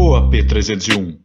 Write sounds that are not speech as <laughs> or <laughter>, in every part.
ou AP301.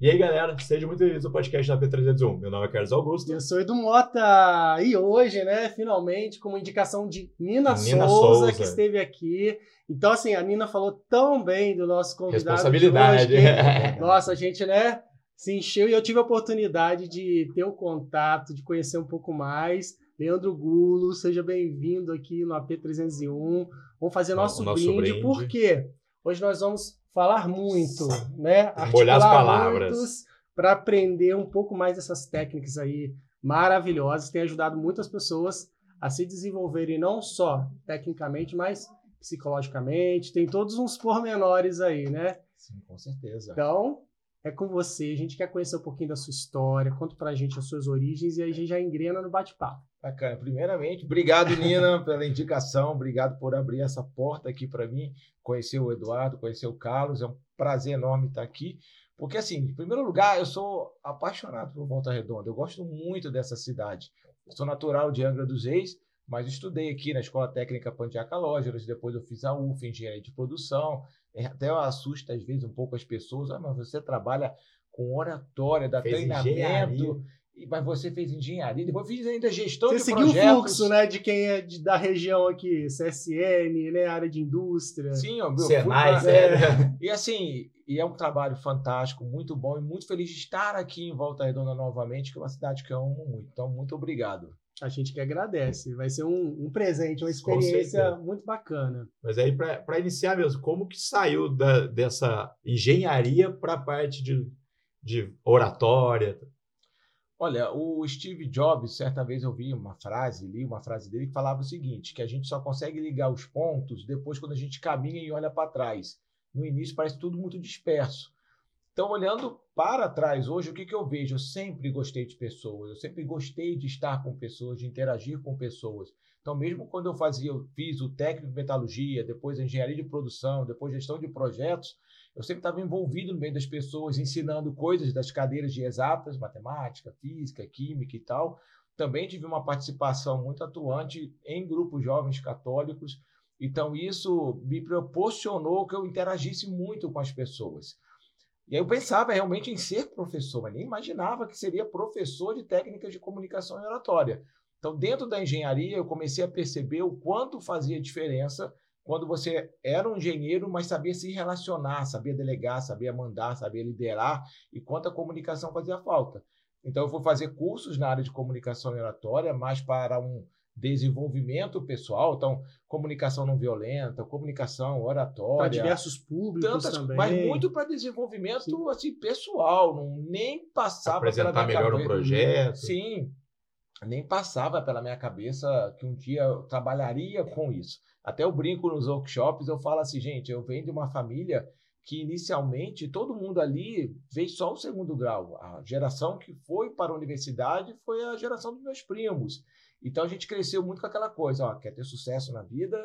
E aí, galera, sejam muito bem-vindos ao podcast da P301. Meu nome é Carlos Augusto. Eu sou Edu Mota e hoje, né, finalmente, com uma indicação de Nina, Nina Souza, Souza. que esteve aqui. Então, assim, a Nina falou tão bem do nosso convidado. Responsabilidade. De hoje, que, <laughs> nossa, a gente, né, se encheu e eu tive a oportunidade de ter o contato, de conhecer um pouco mais. Leandro Gulo, seja bem-vindo aqui no AP301. Vamos fazer nosso, O nosso brinde, brinde. porque hoje nós vamos falar muito, né? Molhar as palavras. Para aprender um pouco mais dessas técnicas aí maravilhosas, tem ajudado muitas pessoas a se desenvolverem não só tecnicamente, mas psicologicamente. Tem todos uns pormenores aí, né? Sim, com certeza. Então, é com você. A gente quer conhecer um pouquinho da sua história, conta pra gente as suas origens e aí a gente já engrena no bate-papo. Bacana. Primeiramente, obrigado, Nina, <laughs> pela indicação. Obrigado por abrir essa porta aqui para mim. Conhecer o Eduardo, conhecer o Carlos. É um prazer enorme estar aqui. Porque, assim, em primeiro lugar, eu sou apaixonado por Volta Redonda. Eu gosto muito dessa cidade. Eu sou natural de Angra dos Reis, mas estudei aqui na Escola Técnica Pandiaca Lógeras. Depois eu fiz a UF, Engenharia de Produção. É, Até assusta, às vezes, um pouco as pessoas. Ah, mas você trabalha com oratória, dá Fez treinamento. engenharia. E- Mas você fez engenharia, depois fiz ainda gestão Você de seguiu o fluxo, né, de quem é de- da região aqui, CSN, né, área de indústria. Sim, ó, meu, Senai, fui sério. é. E assim, e é um trabalho fantástico, muito bom e muito feliz de estar aqui em Volta Redonda novamente, que é uma cidade que eu amo muito. Então, muito obrigado. A gente que agradece. Vai ser um, um presente, uma experiência muito bacana. Mas aí, para iniciar mesmo, como que saiu da- dessa engenharia para a parte de, de oratória? Olha, o Steve Jobs, certa vez eu vi uma frase, li uma frase dele que falava o seguinte, que a gente só consegue ligar os pontos depois quando a gente caminha e olha para trás. No início parece tudo muito disperso. Então, olhando para trás hoje, o que, que eu vejo? Eu sempre gostei de pessoas, eu sempre gostei de estar com pessoas, de interagir com pessoas. Então, mesmo quando eu fazia, eu fiz o técnico de metalurgia, depois engenharia de produção, depois gestão de projetos, eu sempre estava envolvido no meio das pessoas, ensinando coisas das cadeiras de exatas, matemática, física, química e tal. Também tive uma participação muito atuante em grupos jovens católicos. Então, isso me proporcionou que eu interagisse muito com as pessoas. E aí eu pensava realmente em ser professor, mas nem imaginava que seria professor de técnicas de comunicação e oratória. Então, dentro da engenharia, eu comecei a perceber o quanto fazia diferença quando você era um engenheiro, mas sabia se relacionar, sabia delegar, sabia mandar, sabia liderar, e quanto a comunicação fazia falta. Então, eu fui fazer cursos na área de comunicação e oratória, mais para um desenvolvimento pessoal. Então, comunicação não violenta, comunicação, Para oratória. diversos públicos Tantas, também. mas muito para desenvolvimento assim, pessoal, não nem passava Apresentar melhor o projeto. Sim, nem passava pela minha cabeça que um dia eu trabalharia com isso. Até eu brinco nos workshops, eu falo assim, gente, eu venho de uma família que inicialmente todo mundo ali veio só o segundo grau. A geração que foi para a universidade foi a geração dos meus primos. Então a gente cresceu muito com aquela coisa, ó, quer ter sucesso na vida,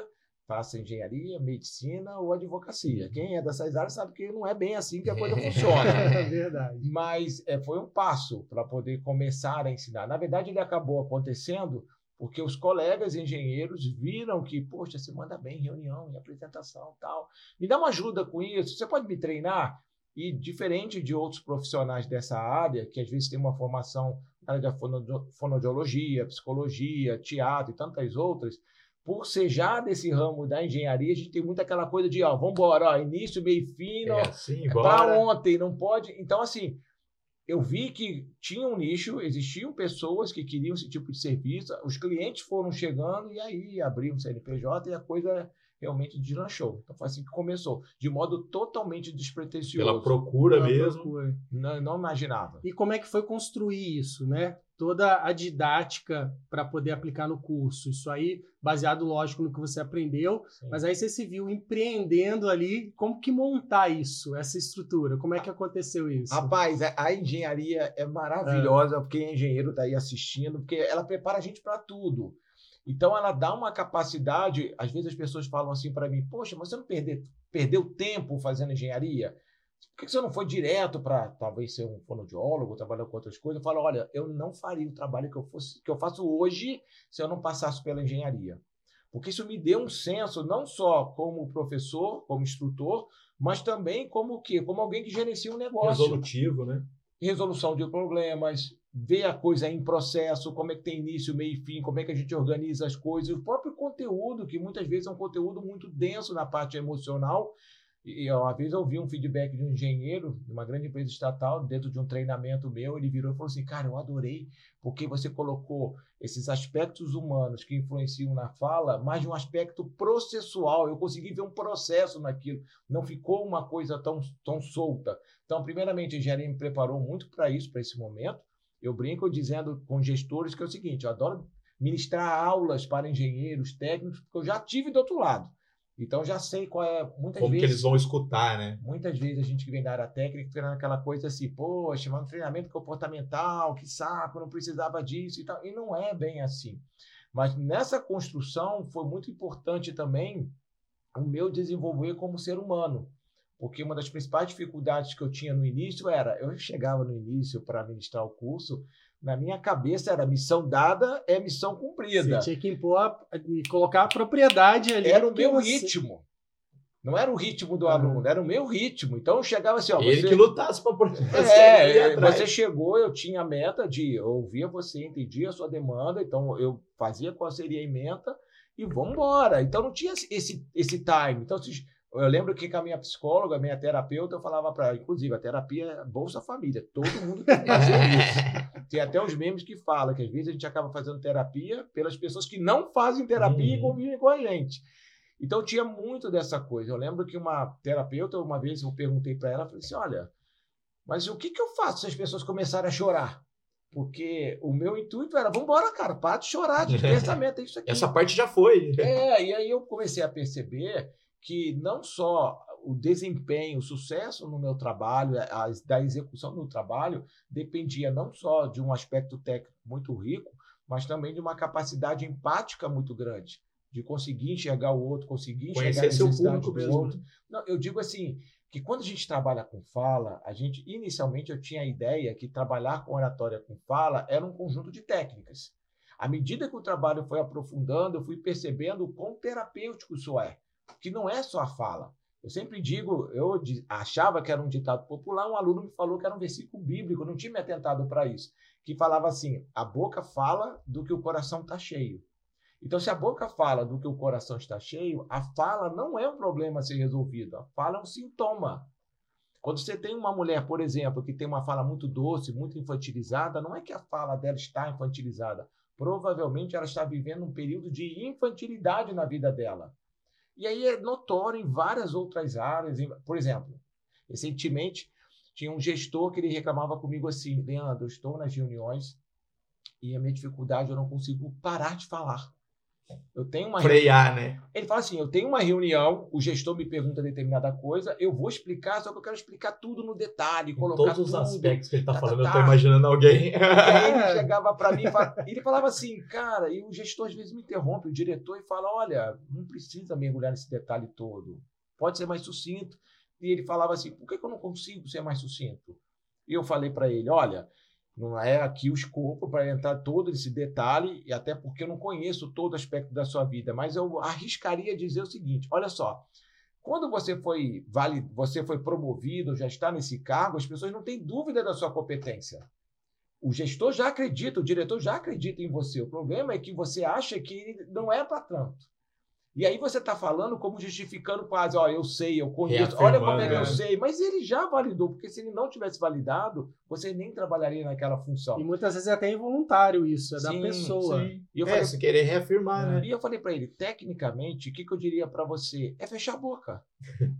faça engenharia, medicina ou advocacia. Quem é dessas áreas sabe que não é bem assim que a coisa <laughs> funciona. É verdade. Mas é, foi um passo para poder começar a ensinar. Na verdade, ele acabou acontecendo porque os colegas engenheiros viram que, poxa, você manda bem em reunião, em apresentação tal. Me dá uma ajuda com isso, você pode me treinar? E diferente de outros profissionais dessa área, que às vezes tem uma formação na área da fono- fonoaudiologia, psicologia, teatro e tantas outras, por ser já desse ramo da engenharia, a gente tem muito aquela coisa de, ó, vamos embora, ó, início, meio, fim, não, É assim, é para ontem, não pode. Então, assim, eu vi que tinha um nicho, existiam pessoas que queriam esse tipo de serviço, os clientes foram chegando e aí abriu um CNPJ e a coisa realmente deslanchou. Então foi assim que começou, de modo totalmente despretensioso. Pela procura Pela mesmo. procura. Não, não imaginava. E como é que foi construir isso, né? Toda a didática para poder aplicar no curso. Isso aí, baseado, lógico, no que você aprendeu, Sim. mas aí você se viu empreendendo ali. Como que montar isso, essa estrutura? Como é que aconteceu isso? Rapaz, a, a engenharia é maravilhosa, porque é engenheiro está aí assistindo, porque ela prepara a gente para tudo. Então, ela dá uma capacidade. Às vezes as pessoas falam assim para mim: Poxa, mas você não perde, perdeu tempo fazendo engenharia? Por que você não foi direto para talvez ser um fonoaudiólogo, trabalhar com outras coisas? Eu falo: Olha, eu não faria o trabalho que eu, fosse, que eu faço hoje se eu não passasse pela engenharia. Porque isso me deu um senso, não só como professor, como instrutor, mas também como o quê? Como alguém que gerencia um negócio. Resolutivo, né? Resolução de problemas, ver a coisa em processo, como é que tem início, meio e fim, como é que a gente organiza as coisas, o próprio conteúdo, que muitas vezes é um conteúdo muito denso na parte emocional, e uma vez eu ouvi um feedback de um engenheiro de uma grande empresa estatal, dentro de um treinamento meu, ele virou e falou assim: Cara, eu adorei, porque você colocou esses aspectos humanos que influenciam na fala, mas um aspecto processual. Eu consegui ver um processo naquilo, não ficou uma coisa tão, tão solta. Então, primeiramente, a engenharia me preparou muito para isso, para esse momento. Eu brinco dizendo com gestores que é o seguinte: eu adoro ministrar aulas para engenheiros técnicos, porque eu já tive do outro lado. Então já sei qual é. Muitas Como vezes, que eles vão escutar, né? Muitas vezes a gente que vem da área técnica fica naquela coisa assim, poxa, mas um treinamento comportamental, que saco, não precisava disso e tal. E não é bem assim. Mas nessa construção foi muito importante também o meu desenvolver como ser humano. Porque uma das principais dificuldades que eu tinha no início era, eu chegava no início para ministrar o curso, na minha cabeça era missão dada é missão cumprida. Você tinha que impor e colocar a propriedade ali. Era o meu você... ritmo. Não era o ritmo do aluno, era o meu ritmo. Então eu chegava assim, ó. Ele você... que lutasse para É, você chegou, eu tinha a meta de eu ouvia você, entendia a sua demanda, então eu fazia qual seria a emenda e vamos embora. Então não tinha esse, esse time. Então, eu lembro que com a minha psicóloga, a minha terapeuta, eu falava para ela, inclusive, a terapia é Bolsa Família. Todo mundo tem que fazer <laughs> isso. Tem até os memes que falam que às vezes a gente acaba fazendo terapia pelas pessoas que não fazem terapia uhum. e convivem com a gente. Então tinha muito dessa coisa. Eu lembro que uma terapeuta, uma vez eu perguntei para ela, falei assim: olha, mas o que, que eu faço se as pessoas começarem a chorar? Porque o meu intuito era, vamos embora, cara, para de chorar, de pensamento, <laughs> é isso aqui. Essa parte já foi. É, e aí eu comecei a perceber que não só o desempenho, o sucesso no meu trabalho, a, da execução do trabalho, dependia não só de um aspecto técnico muito rico, mas também de uma capacidade empática muito grande, de conseguir enxergar o outro, conseguir enxergar Conhecer a necessidade do outro. Não, eu digo assim, que quando a gente trabalha com fala, a gente inicialmente eu tinha a ideia que trabalhar com oratória com fala era um conjunto de técnicas. À medida que o trabalho foi aprofundando, eu fui percebendo o quão terapêutico isso é que não é só a fala. Eu sempre digo, eu achava que era um ditado popular, um aluno me falou que era um versículo bíblico, eu não tinha me atentado para isso, que falava assim: a boca fala do que o coração está cheio. Então, se a boca fala do que o coração está cheio, a fala não é um problema a ser resolvido, a fala é um sintoma. Quando você tem uma mulher, por exemplo, que tem uma fala muito doce, muito infantilizada, não é que a fala dela está infantilizada. Provavelmente ela está vivendo um período de infantilidade na vida dela. E aí é notório em várias outras áreas. Por exemplo, recentemente tinha um gestor que ele reclamava comigo assim: Leandro, eu estou nas reuniões e a minha dificuldade eu não consigo parar de falar. Eu tenho uma frear, reunião. né? Ele fala assim: eu tenho uma reunião, o gestor me pergunta determinada coisa, eu vou explicar, só que eu quero explicar tudo no detalhe, em colocar todos tudo, os aspectos que ele está tá, falando, tá, eu estou imaginando alguém. E aí ele <laughs> chegava para mim e ele falava assim, cara, e o gestor às vezes me interrompe, o diretor, e fala: olha, não precisa mergulhar nesse detalhe todo, pode ser mais sucinto. E ele falava assim: por que, que eu não consigo ser mais sucinto? E eu falei para ele: olha não é aqui o escopo para entrar todo esse detalhe, e até porque eu não conheço todo aspecto da sua vida, mas eu arriscaria dizer o seguinte: olha só, quando você foi vale, você foi promovido, já está nesse cargo, as pessoas não têm dúvida da sua competência. O gestor já acredita, o diretor já acredita em você. O problema é que você acha que não é para tanto. E aí você está falando como justificando quase, ó, eu sei, eu conheço, olha como é que eu né? sei. Mas ele já validou, porque se ele não tivesse validado, você nem trabalharia naquela função. E muitas vezes é até involuntário isso, é sim, da pessoa. Sim. E eu é, falei, se querer reafirmar, né? E eu falei para ele, tecnicamente, o que, que eu diria para você? É fechar a boca.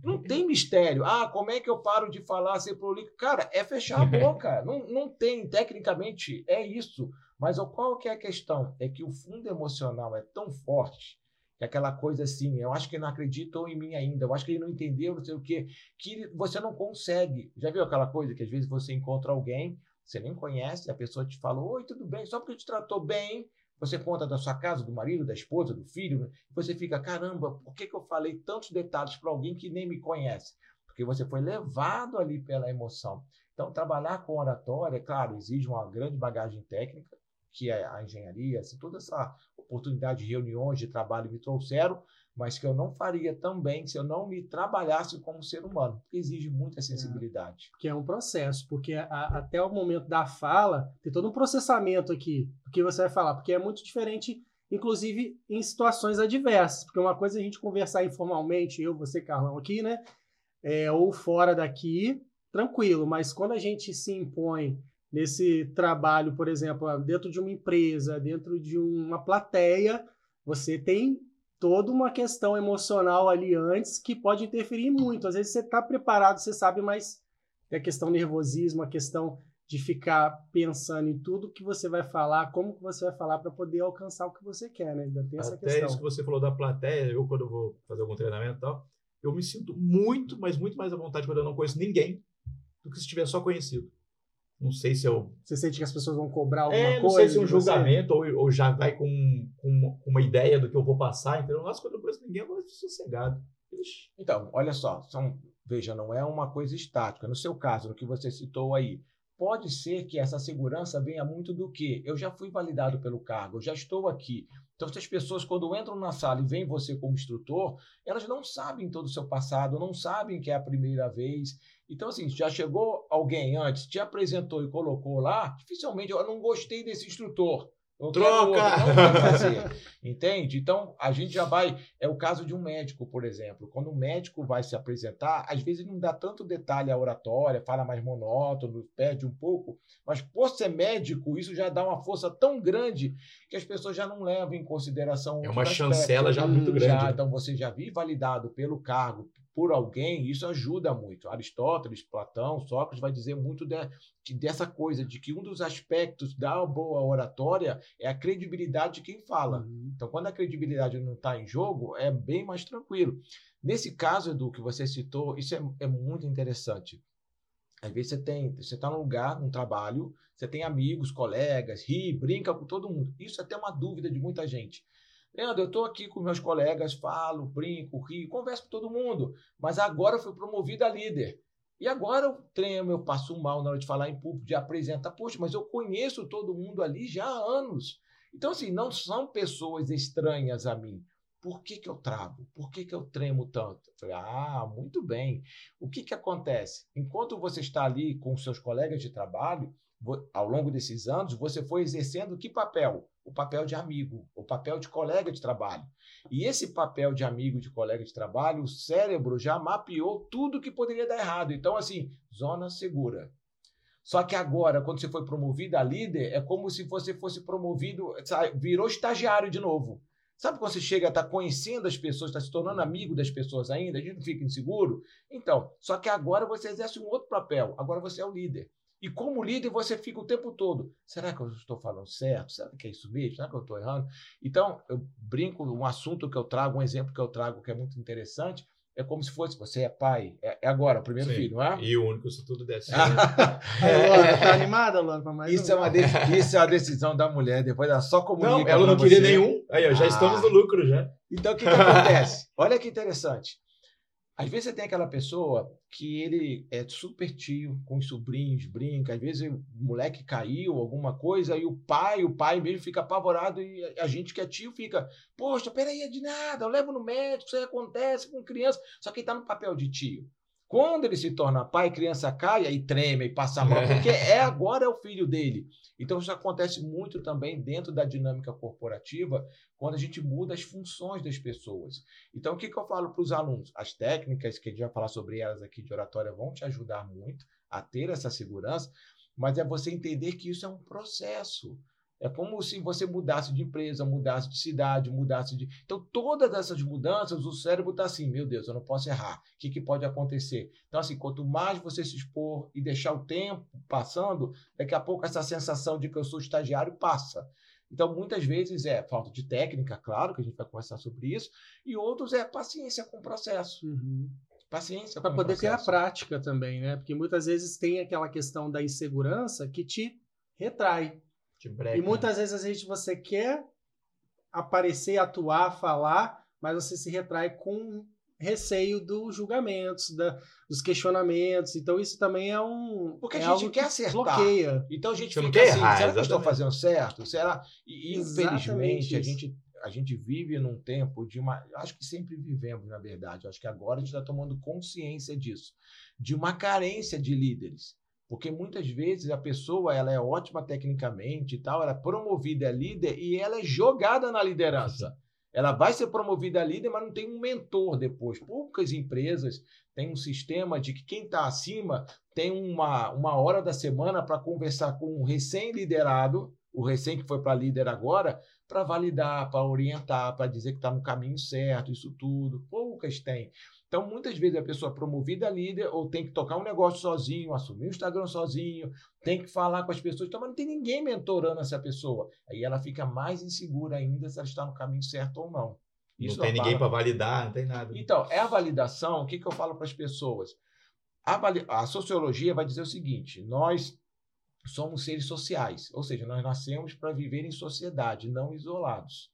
não tem mistério. Ah, como é que eu paro de falar ser prolixo? Cara, é fechar a boca. <laughs> não, não tem, tecnicamente, é isso. Mas qual que é a questão? É que o fundo emocional é tão forte que é aquela coisa assim, eu acho que não acreditam em mim ainda, eu acho que ele não entendeu, não sei o quê, que você não consegue. Já viu aquela coisa que às vezes você encontra alguém, você nem conhece, a pessoa te fala, oi, tudo bem, só porque te tratou bem, você conta da sua casa, do marido, da esposa, do filho, você fica, caramba, por que, que eu falei tantos detalhes para alguém que nem me conhece? Porque você foi levado ali pela emoção. Então, trabalhar com oratória, claro, exige uma grande bagagem técnica, que é a engenharia, assim, toda essa oportunidade de reuniões de trabalho me trouxeram, mas que eu não faria também se eu não me trabalhasse como ser humano, porque exige muita sensibilidade. Que é um processo, porque a, até o momento da fala, tem todo um processamento aqui do que você vai falar, porque é muito diferente, inclusive em situações adversas, porque uma coisa é a gente conversar informalmente, eu, você, Carlão, aqui, né? É, ou fora daqui, tranquilo, mas quando a gente se impõe nesse trabalho, por exemplo, dentro de uma empresa, dentro de uma plateia, você tem toda uma questão emocional ali antes que pode interferir muito. Às vezes você está preparado, você sabe, mas é a questão nervosismo, a questão de ficar pensando em tudo que você vai falar, como que você vai falar para poder alcançar o que você quer, né? Ainda tem essa Até questão. isso que você falou da plateia, eu quando eu vou fazer algum treinamento e tal, eu me sinto muito, mas muito mais à vontade quando eu não conheço ninguém do que se tiver só conhecido. Não sei se eu. Você sente que as pessoas vão cobrar alguma É, não coisa? sei se é um julgamento ou, ou já vai com, com uma ideia do que eu vou passar. Então, nossa, quando eu não conheço ninguém, eu vou sossegado. Ixi. Então, olha só, são, veja, não é uma coisa estática. No seu caso, no que você citou aí, pode ser que essa segurança venha muito do que eu já fui validado pelo cargo, eu já estou aqui. Então, essas pessoas, quando entram na sala e veem você como instrutor, elas não sabem todo o seu passado, não sabem que é a primeira vez. Então, assim, já chegou alguém antes, te apresentou e colocou lá, dificilmente eu não gostei desse instrutor. Eu Troca! vai fazer. Entende? Então, a gente já vai. É o caso de um médico, por exemplo. Quando um médico vai se apresentar, às vezes ele não dá tanto detalhe à oratória, fala mais monótono, perde um pouco. Mas por ser médico, isso já dá uma força tão grande que as pessoas já não levam em consideração. É uma chancela já muito Hum, grande. Já, né? então você já vi validado pelo cargo por alguém, isso ajuda muito. Aristóteles, Platão, Sócrates vai dizer muito de- que dessa coisa de que um dos aspectos da boa oratória é a credibilidade de quem fala. Uhum. Então, quando a credibilidade não está em jogo, é bem mais tranquilo. Nesse caso, Edu, que você citou, isso é, é muito interessante. Às vezes você tem, você está num lugar, num trabalho, você tem amigos, colegas, ri, brinca com todo mundo. Isso é até uma dúvida de muita gente. Leandro, eu estou aqui com meus colegas, falo, brinco, rio, converso com todo mundo, mas agora eu fui promovido a líder. E agora eu tremo, eu passo mal na hora de falar em público, de apresentar. Poxa, mas eu conheço todo mundo ali já há anos. Então, assim, não são pessoas estranhas a mim. Por que, que eu travo? Por que, que eu tremo tanto? Eu falei, ah, muito bem. O que, que acontece? Enquanto você está ali com seus colegas de trabalho, ao longo desses anos, você foi exercendo que papel? O papel de amigo, o papel de colega de trabalho. E esse papel de amigo, de colega de trabalho, o cérebro já mapeou tudo que poderia dar errado. Então, assim, zona segura. Só que agora, quando você foi promovido a líder, é como se você fosse promovido, virou estagiário de novo. Sabe quando você chega a estar conhecendo as pessoas, está se tornando amigo das pessoas ainda, a gente não fica inseguro? Então, só que agora você exerce um outro papel. Agora você é o líder. E como líder, você fica o tempo todo. Será que eu estou falando certo? Será que é isso mesmo? Será que eu estou errando? Então, eu brinco, um assunto que eu trago, um exemplo que eu trago que é muito interessante, é como se fosse, você é pai, é, é agora, o primeiro Sim. filho, não é? E o único, se tudo der certo. <laughs> Luana, tá animada, Luana, pra mais Isso um? é, uma isso é uma decisão da mulher, depois ela só comunica. Não, ela não queria você. nenhum. Aí, ó, já Ah. estamos no lucro já. Então, o que, que acontece? Olha que interessante. Às vezes você tem aquela pessoa que ele é super tio, com os sobrinhos, brinca. Às vezes o moleque caiu, alguma coisa, e o pai, o pai mesmo fica apavorado e a gente que é tio fica, poxa, peraí, é de nada, eu levo no médico, isso aí acontece com criança. Só que ele está no papel de tio. Quando ele se torna pai, criança cai, aí treme e passa mal, porque é agora é o filho dele. Então isso acontece muito também dentro da dinâmica corporativa, quando a gente muda as funções das pessoas. Então o que, que eu falo para os alunos? As técnicas que a gente vai falar sobre elas aqui de oratória vão te ajudar muito a ter essa segurança, mas é você entender que isso é um processo. É como se você mudasse de empresa, mudasse de cidade, mudasse de. Então, todas essas mudanças, o cérebro está assim: meu Deus, eu não posso errar. O que, que pode acontecer? Então, assim, quanto mais você se expor e deixar o tempo passando, daqui a pouco essa sensação de que eu sou estagiário passa. Então, muitas vezes é falta de técnica, claro, que a gente vai conversar sobre isso, e outros é paciência com o processo. Uhum. Paciência Para poder ter a processo. prática também, né? Porque muitas vezes tem aquela questão da insegurança que te retrai. De breca, E muitas vezes a gente você quer aparecer, atuar, falar, mas você se retrai com receio dos julgamentos, da, dos questionamentos. Então, isso também é um. Porque é a gente quer que acertar. Bloqueia. Então a gente Você fica quer assim, errar, será que eu estou fazendo certo? Será? E infelizmente a isso. gente, a gente vive num tempo de uma. Acho que sempre vivemos, na verdade. Acho que agora a gente está tomando consciência disso, de uma carência de líderes. Porque muitas vezes a pessoa ela é ótima tecnicamente e tal, ela é promovida a líder e ela é jogada na liderança. Ela vai ser promovida a líder, mas não tem um mentor depois. Poucas empresas têm um sistema de que quem está acima tem uma, uma hora da semana para conversar com um recém-liderado, o recém que foi para líder agora, para validar, para orientar, para dizer que está no caminho certo, isso tudo. Poucas têm. Então, muitas vezes a pessoa é promovida a líder ou tem que tocar um negócio sozinho, assumir o Instagram sozinho, tem que falar com as pessoas, então, mas não tem ninguém mentorando essa pessoa. Aí ela fica mais insegura ainda se ela está no caminho certo ou não. Não Isso tem a ninguém para validar, não tem nada. então, é a validação. O que, que eu falo para as pessoas? A, a sociologia vai dizer o seguinte: nós somos seres sociais, ou seja, nós nascemos para viver em sociedade, não isolados.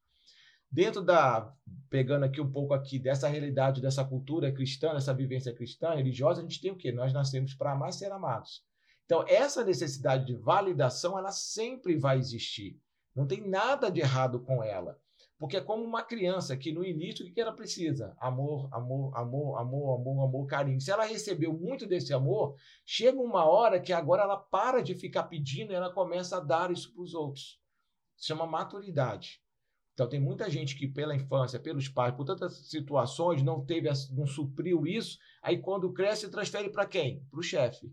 Dentro da pegando aqui um pouco aqui dessa realidade dessa cultura cristã, dessa vivência cristã religiosa, a gente tem o quê? Nós nascemos para amar e ser amados. Então, essa necessidade de validação, ela sempre vai existir. Não tem nada de errado com ela. Porque é como uma criança que no início, o que ela precisa? Amor, amor, amor, amor, amor, amor, carinho. Se ela recebeu muito desse amor, chega uma hora que agora ela para de ficar pedindo e ela começa a dar isso para os outros. Se chama maturidade. Então tem muita gente que pela infância, pelos pais, por tantas situações, não teve, não supriu isso, aí quando cresce transfere para quem? Para o chefe.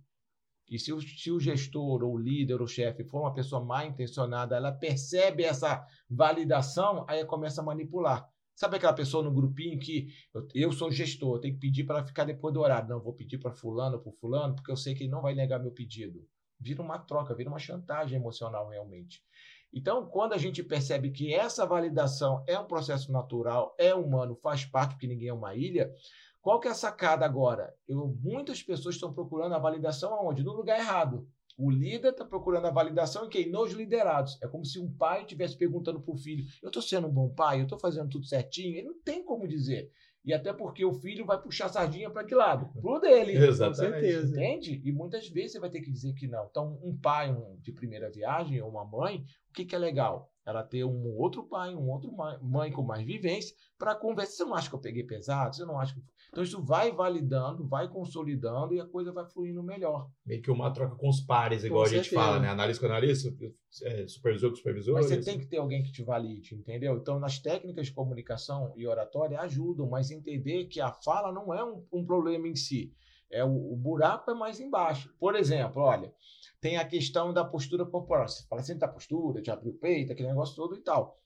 E se o, se o gestor, ou o líder, ou chefe for uma pessoa mal intencionada, ela percebe essa validação, aí começa a manipular. Sabe aquela pessoa no grupinho que eu, eu sou gestor, eu tenho que pedir para ficar depois do horário. Não, vou pedir para fulano, para fulano, porque eu sei que ele não vai negar meu pedido. Vira uma troca, vira uma chantagem emocional realmente. Então, quando a gente percebe que essa validação é um processo natural, é humano, faz parte, porque ninguém é uma ilha, qual que é a sacada agora? Eu, muitas pessoas estão procurando a validação aonde? No lugar errado. O líder está procurando a validação em quem? Nos liderados. É como se um pai estivesse perguntando para o filho: eu estou sendo um bom pai? Eu estou fazendo tudo certinho? Ele não tem como dizer. E até porque o filho vai puxar a sardinha para que lado? Pro dele. Exatamente. Com certeza. Entende? E muitas vezes você vai ter que dizer que não. Então, um pai um, de primeira viagem ou uma mãe, o que, que é legal? Ela ter um outro pai, um outro mãe, mãe com mais vivência para conversar. Você não acha que eu peguei pesado? Você não acha que... Então, isso vai validando, vai consolidando e a coisa vai fluindo melhor. Meio que uma troca com os pares, igual Com a gente certeza. fala, né? Analista com analista, é, supervisor com supervisor. Mas você isso. tem que ter alguém que te valide, entendeu? Então, nas técnicas de comunicação e oratória ajudam, mas entender que a fala não é um, um problema em si. É o, o buraco é mais embaixo. Por exemplo, olha, tem a questão da postura corporal. Você fala sempre da postura, de abrir o peito, aquele negócio todo e tal.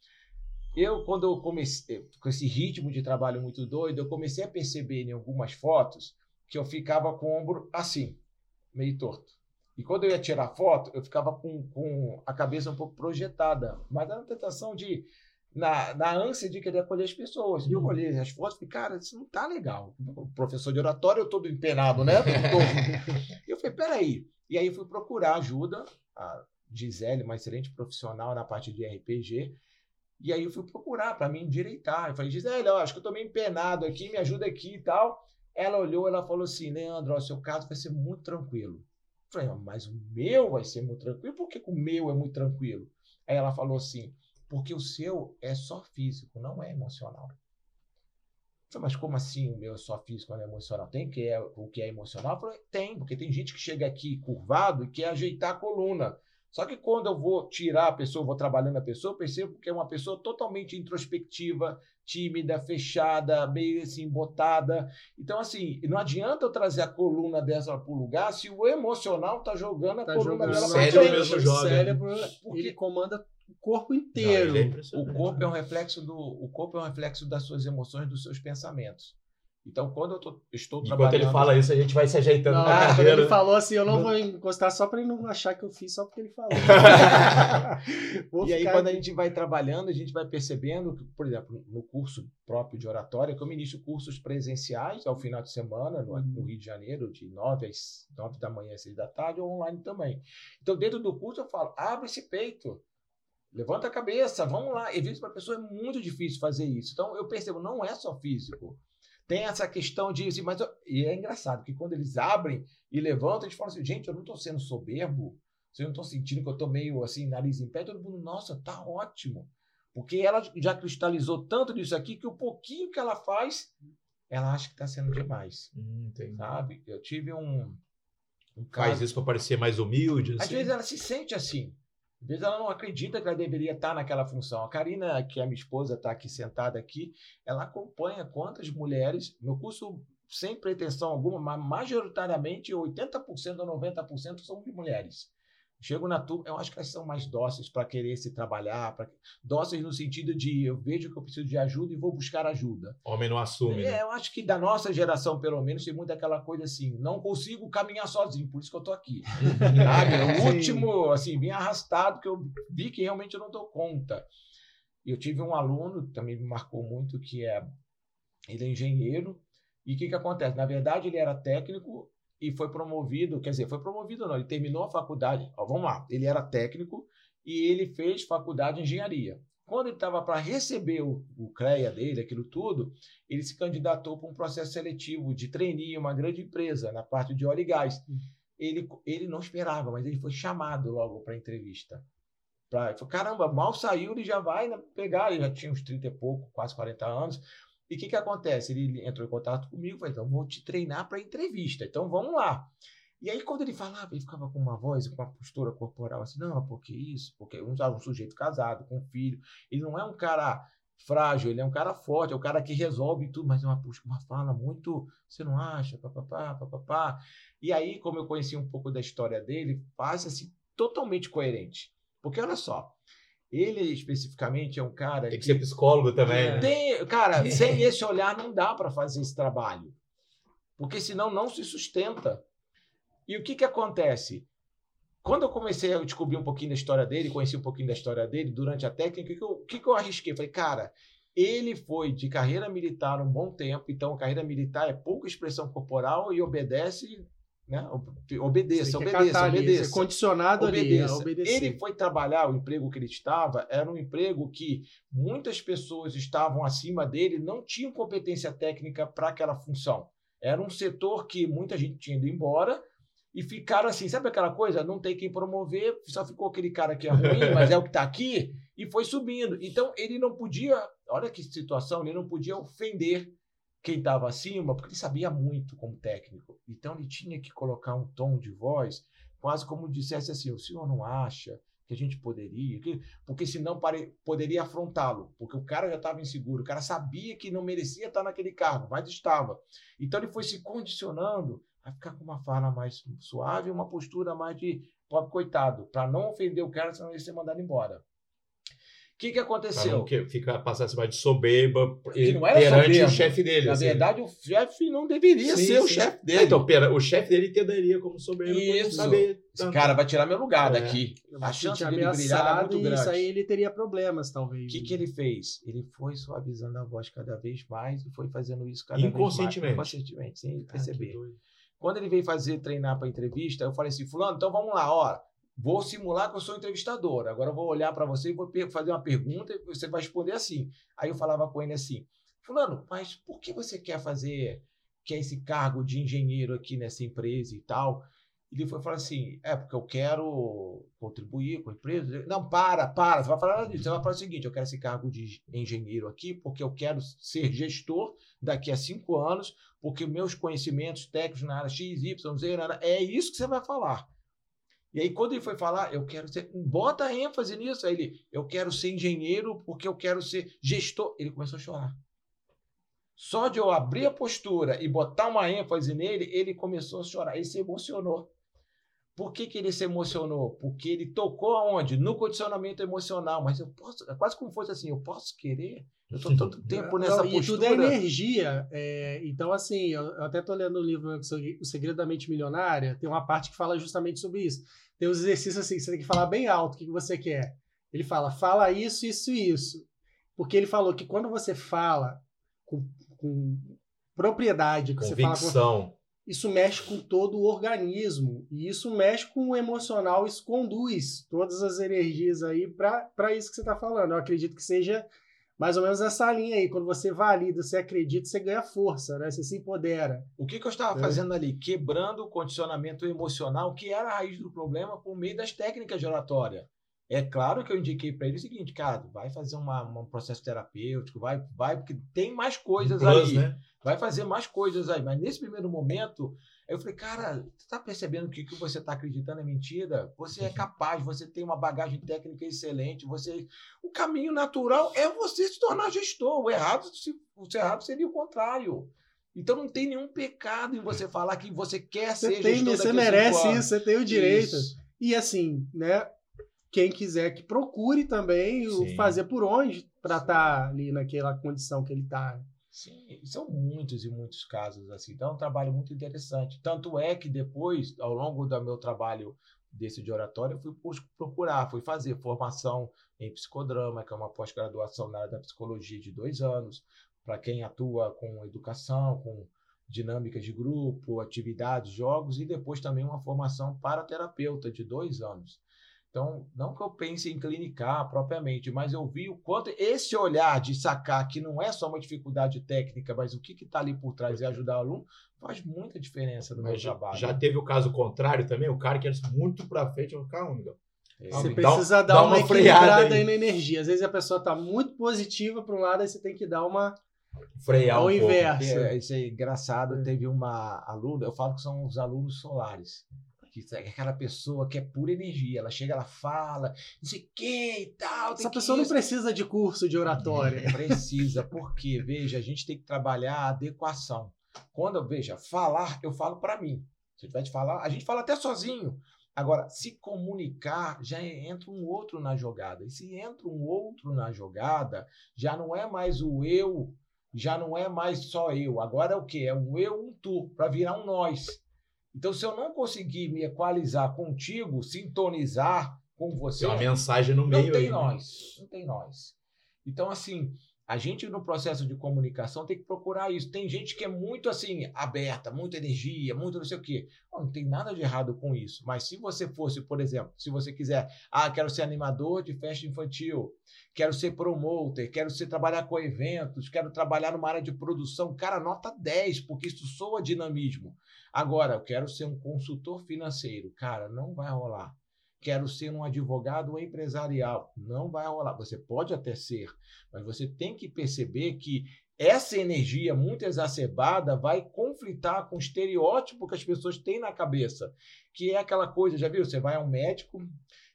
Eu, quando eu comecei, com esse ritmo de trabalho muito doido, eu comecei a perceber em algumas fotos que eu ficava com o ombro assim, meio torto. E quando eu ia tirar foto, eu ficava com, com a cabeça um pouco projetada, mas era uma tentação de, na, na ânsia de querer acolher as pessoas. E eu olhei as fotos e falei, cara, isso não tá legal. O professor de oratório, eu todo empenado, né? <laughs> Eu falei, peraí. E aí fui procurar ajuda, a Gisele, uma excelente profissional na parte de RPG, e aí eu fui procurar para me endireitar. Eu falei, Gisele, ó, acho que eu tô meio empenado aqui, me ajuda aqui e tal. Ela olhou, ela falou assim, Leandro, ó, seu caso vai ser muito tranquilo. Eu falei, "Ah, mas o meu vai ser muito tranquilo? Por que o meu é muito tranquilo? Aí ela falou assim, porque o seu é só físico, não é emocional. Eu falei, mas como assim o meu é só físico, não é emocional? Tem que é, o que é emocional? Eu falei, tem, porque tem gente que chega aqui curvado e quer ajeitar a coluna. Só que quando eu vou tirar a pessoa, vou trabalhando a pessoa, eu percebo que é uma pessoa totalmente introspectiva, tímida, fechada, meio assim, botada. Então, assim, não adianta eu trazer a coluna dessa para o lugar se o emocional está jogando a Tá coluna jogando dela o para cérebro frente. mesmo o joga. cérebro, Porque- ele comanda o corpo Não, inteiro. ele é O corpo é um reflexo do, o corpo é um reflexo das suas emoções, dos seus pensamentos. Então, quando eu tô- estou Enquanto trabalhando, ele fala isso, a gente vai se ajeitando Não, na quando cadeira. ele falou assim, eu não vou encostar só para ele não achar que eu fiz só porque ele falou. <laughs> E aí, quando a aqui. gente vai trabalhando, a gente vai percebendo que, por exemplo, no curso próprio de oratória, que eu ministro cursos presenciais ao final de semana, no, no Rio de Janeiro, de 9 às 9 da manhã às 6 da tarde, ou online também. Então, dentro do curso, eu falo: abre esse peito. Levanta a cabeça, vamos lá. E vezes para a pessoa é muito difícil fazer isso. Então, eu percebo, não é só físico. Tem essa questão de. Assim, mas, e é engraçado, que quando eles abrem e levantam, eles falam assim: gente, eu não estou sendo soberbo, vocês não estão sentindo que eu estou meio assim, nariz em pé, todo mundo, nossa, tá ótimo. Porque ela já cristalizou tanto disso aqui que o pouquinho que ela faz, ela acha que está sendo demais. Hum, sabe? Eu tive um. um caso... Faz isso para parecer mais humilde. Assim. Às vezes ela se sente assim. Às vezes ela não acredita que ela deveria estar naquela função. A Karina, que é minha esposa, está aqui sentada aqui, ela acompanha quantas mulheres. Meu curso, sem pretensão alguma, mas majoritariamente 80% ou 90% são de mulheres. Chego na turma, eu acho que elas são mais dóceis para querer se trabalhar, pra... dóceis no sentido de eu vejo que eu preciso de ajuda e vou buscar ajuda. Homem não assume. É, né? eu acho que da nossa geração, pelo menos, tem muito aquela coisa assim, não consigo caminhar sozinho, por isso que eu tô aqui. <laughs> Sabe? O último, assim, bem arrastado, que eu vi que realmente eu não dou conta. Eu tive um aluno, também me marcou muito, que é, ele é engenheiro, e o que, que acontece? Na verdade, ele era técnico e foi promovido, quer dizer, foi promovido não, ele terminou a faculdade, ó, vamos lá, ele era técnico e ele fez faculdade de engenharia. Quando ele estava para receber o, o CREA dele, aquilo tudo, ele se candidatou para um processo seletivo de trainee em uma grande empresa na parte de óleo e gás. Hum. Ele, ele não esperava, mas ele foi chamado logo para a entrevista. Pra, ele falou, caramba, mal saiu, ele já vai pegar, ele já tinha uns 30 e pouco, quase 40 anos. E o que, que acontece? Ele entrou em contato comigo, falou, então vou te treinar para entrevista, então vamos lá. E aí, quando ele falava, ele ficava com uma voz, com uma postura corporal assim, não, porque isso, porque um, um sujeito casado, com um filho, ele não é um cara frágil, ele é um cara forte, é um cara que resolve tudo, mas é uma, uma fala muito, você não acha, papapá, papapá. E aí, como eu conheci um pouco da história dele, faz-se totalmente coerente. Porque olha só, ele especificamente é um cara. Tem que, ser psicólogo também. Né? Tem, cara, <laughs> sem esse olhar não dá para fazer esse trabalho. Porque senão não se sustenta. E o que, que acontece? Quando eu comecei a descobrir um pouquinho da história dele, conheci um pouquinho da história dele durante a técnica, o que, eu, que, que eu arrisquei? Falei, cara, ele foi de carreira militar um bom tempo, então carreira militar é pouca expressão corporal e obedece né? Obedeça, obedeça, obedeça. É condicionado obedeça. ali obedecer. Ele foi trabalhar o emprego que ele estava, era um emprego que muitas pessoas estavam acima dele, não tinham competência técnica para aquela função. Era um setor que muita gente tinha ido embora e ficaram assim, sabe aquela coisa? Não tem quem promover, só ficou aquele cara que é ruim, <laughs> mas é o que está aqui, e foi subindo. Então ele não podia, olha que situação, ele não podia ofender quem estava acima, porque ele sabia muito como técnico. Então ele tinha que colocar um tom de voz, quase como dissesse assim: o senhor não acha que a gente poderia? Porque senão pare... poderia afrontá-lo, porque o cara já estava inseguro, o cara sabia que não merecia estar naquele cargo, mas estava. Então ele foi se condicionando a ficar com uma fala mais suave, uma postura mais de pobre coitado, para não ofender o cara, senão ele ser mandado embora que, que aconteceu? Que fica passasse mais de soberba que não era perante soberba. o chefe dele. Na assim. verdade, o chefe não deveria sim, ser sim. o chefe dele. Ah, então, pera, o chefe dele entenderia como soberba. Isso. Saber Esse cara vai tirar meu lugar é. daqui. A chance dele brilhar é muito grande. Isso aí ele teria problemas, talvez. O que, que ele fez? Ele foi suavizando a voz cada vez mais e foi fazendo isso cada vez mais. Inconscientemente. sem ele perceber. Ah, Quando ele veio fazer treinar para entrevista, eu falei assim, fulano, então vamos lá, ó vou simular que eu sou entrevistador. Agora eu vou olhar para você e vou fazer uma pergunta e você vai responder assim. Aí eu falava com ele assim: Fulano, mas por que você quer fazer, quer esse cargo de engenheiro aqui nessa empresa e tal? Ele foi falar assim: é porque eu quero contribuir com a empresa. Não, para, para, você vai falar disso. Você vai falar o seguinte: eu quero esse cargo de engenheiro aqui porque eu quero ser gestor daqui a cinco anos, porque meus conhecimentos técnicos na área X, Y, Z, é isso que você vai falar. E aí, quando ele foi falar, eu quero ser. Bota ênfase nisso. Aí ele, eu quero ser engenheiro porque eu quero ser gestor. Ele começou a chorar. Só de eu abrir a postura e botar uma ênfase nele, ele começou a chorar. Ele se emocionou. Por que, que ele se emocionou? Porque ele tocou aonde? No condicionamento emocional. Mas eu posso, é quase como fosse assim, eu posso querer? Eu estou tanto <laughs> tempo nessa Não, postura. E tudo é energia. É, então, assim, eu, eu até estou lendo o livro O Segredo da Mente Milionária, tem uma parte que fala justamente sobre isso. Tem os exercícios assim, você tem que falar bem alto o que, que você quer. Ele fala, fala isso, isso e isso. Porque ele falou que quando você fala com, com propriedade, que Convicção. você fala com, isso mexe com todo o organismo. E isso mexe com o emocional, isso conduz todas as energias aí para isso que você está falando. Eu acredito que seja mais ou menos nessa linha aí. Quando você valida, você acredita, você ganha força, né? Você se empodera. O que, que eu estava É. fazendo ali? Quebrando o condicionamento emocional, que era a raiz do problema, por meio das técnicas de oratória. É claro que eu indiquei para ele o seguinte, cara, vai fazer uma, um processo terapêutico, vai, vai, porque tem mais coisas Plus, ali. né? vai fazer mais coisas aí. Mas nesse primeiro momento, eu falei, cara, você tá percebendo que o que você tá acreditando é mentira? Você é capaz, você tem uma bagagem técnica excelente, você. O caminho natural é você se tornar gestor. O errado, se- o errado seria o contrário. Então não tem nenhum pecado em você falar que você quer Você, ser tem, gestor você merece isso, você tem o direito. Isso. E assim, né? Quem quiser que procure também o Sim. fazer por onde para estar ali naquela condição que ele tá. Sim, são muitos e muitos casos assim. Então é um trabalho muito interessante. Tanto é que depois, ao longo do meu trabalho desse de oratório, eu fui procurar, fui fazer formação em psicodrama, que é uma pós-graduação na área da psicologia de dois anos, para quem atua com educação, com dinâmicas de grupo, atividades, jogos, e depois também uma formação para terapeuta de dois anos. Então, não que eu pense em clinicar propriamente, mas eu vi o quanto esse olhar de sacar que não é só uma dificuldade técnica, mas o que está ali por trás e ajudar o aluno, faz muita diferença no meu Mas já, trabalho. já teve o caso contrário também, o cara que era muito pra frente, eu falei, calma, Miguel. É, Você dá precisa dar dá uma, uma freada aí. aí na energia. Às vezes a pessoa tá muito positiva para um lado, aí você tem que dar uma Frear ao um pouco. inverso. É, isso é engraçado. É. Teve uma aluna, eu falo que são os alunos solares. Que é aquela pessoa que é pura energia. Ela chega, ela fala, não sei o que e tal. Essa que pessoa não precisa de curso de oratória. Precisa, porque, veja, a gente tem que trabalhar a adequação. Quando eu veja, falar, eu falo para mim. Se eu tiver de falar, a gente fala até sozinho. Agora, se comunicar, já entra um outro na jogada. E se entra um outro na jogada, já não é mais o eu, já não é mais só eu. Agora é o quê? É um eu, um tu, para virar um nós. Então, se eu não conseguir me equalizar contigo, sintonizar com você, Tem uma mensagem no meio não tem aí. né? nós. Não tem nós. Então, assim, a gente no processo de comunicação tem que procurar isso. Tem gente que é muito assim, aberta, muita energia, muito não sei o quê. Não tem nada de errado com isso. Mas se você fosse, por exemplo, se você quiser, ah, quero ser animador de festa infantil, quero ser promoter, quero ser trabalhar com eventos, quero trabalhar numa área de produção, cara, nota 10, porque isso soa dinamismo. Agora, eu quero ser um consultor financeiro, cara, não vai rolar quero ser um advogado empresarial. Não vai rolar. Você pode até ser, mas você tem que perceber que essa energia muito exacerbada vai conflitar com o estereótipo que as pessoas têm na cabeça, que é aquela coisa, já viu? Você vai a um médico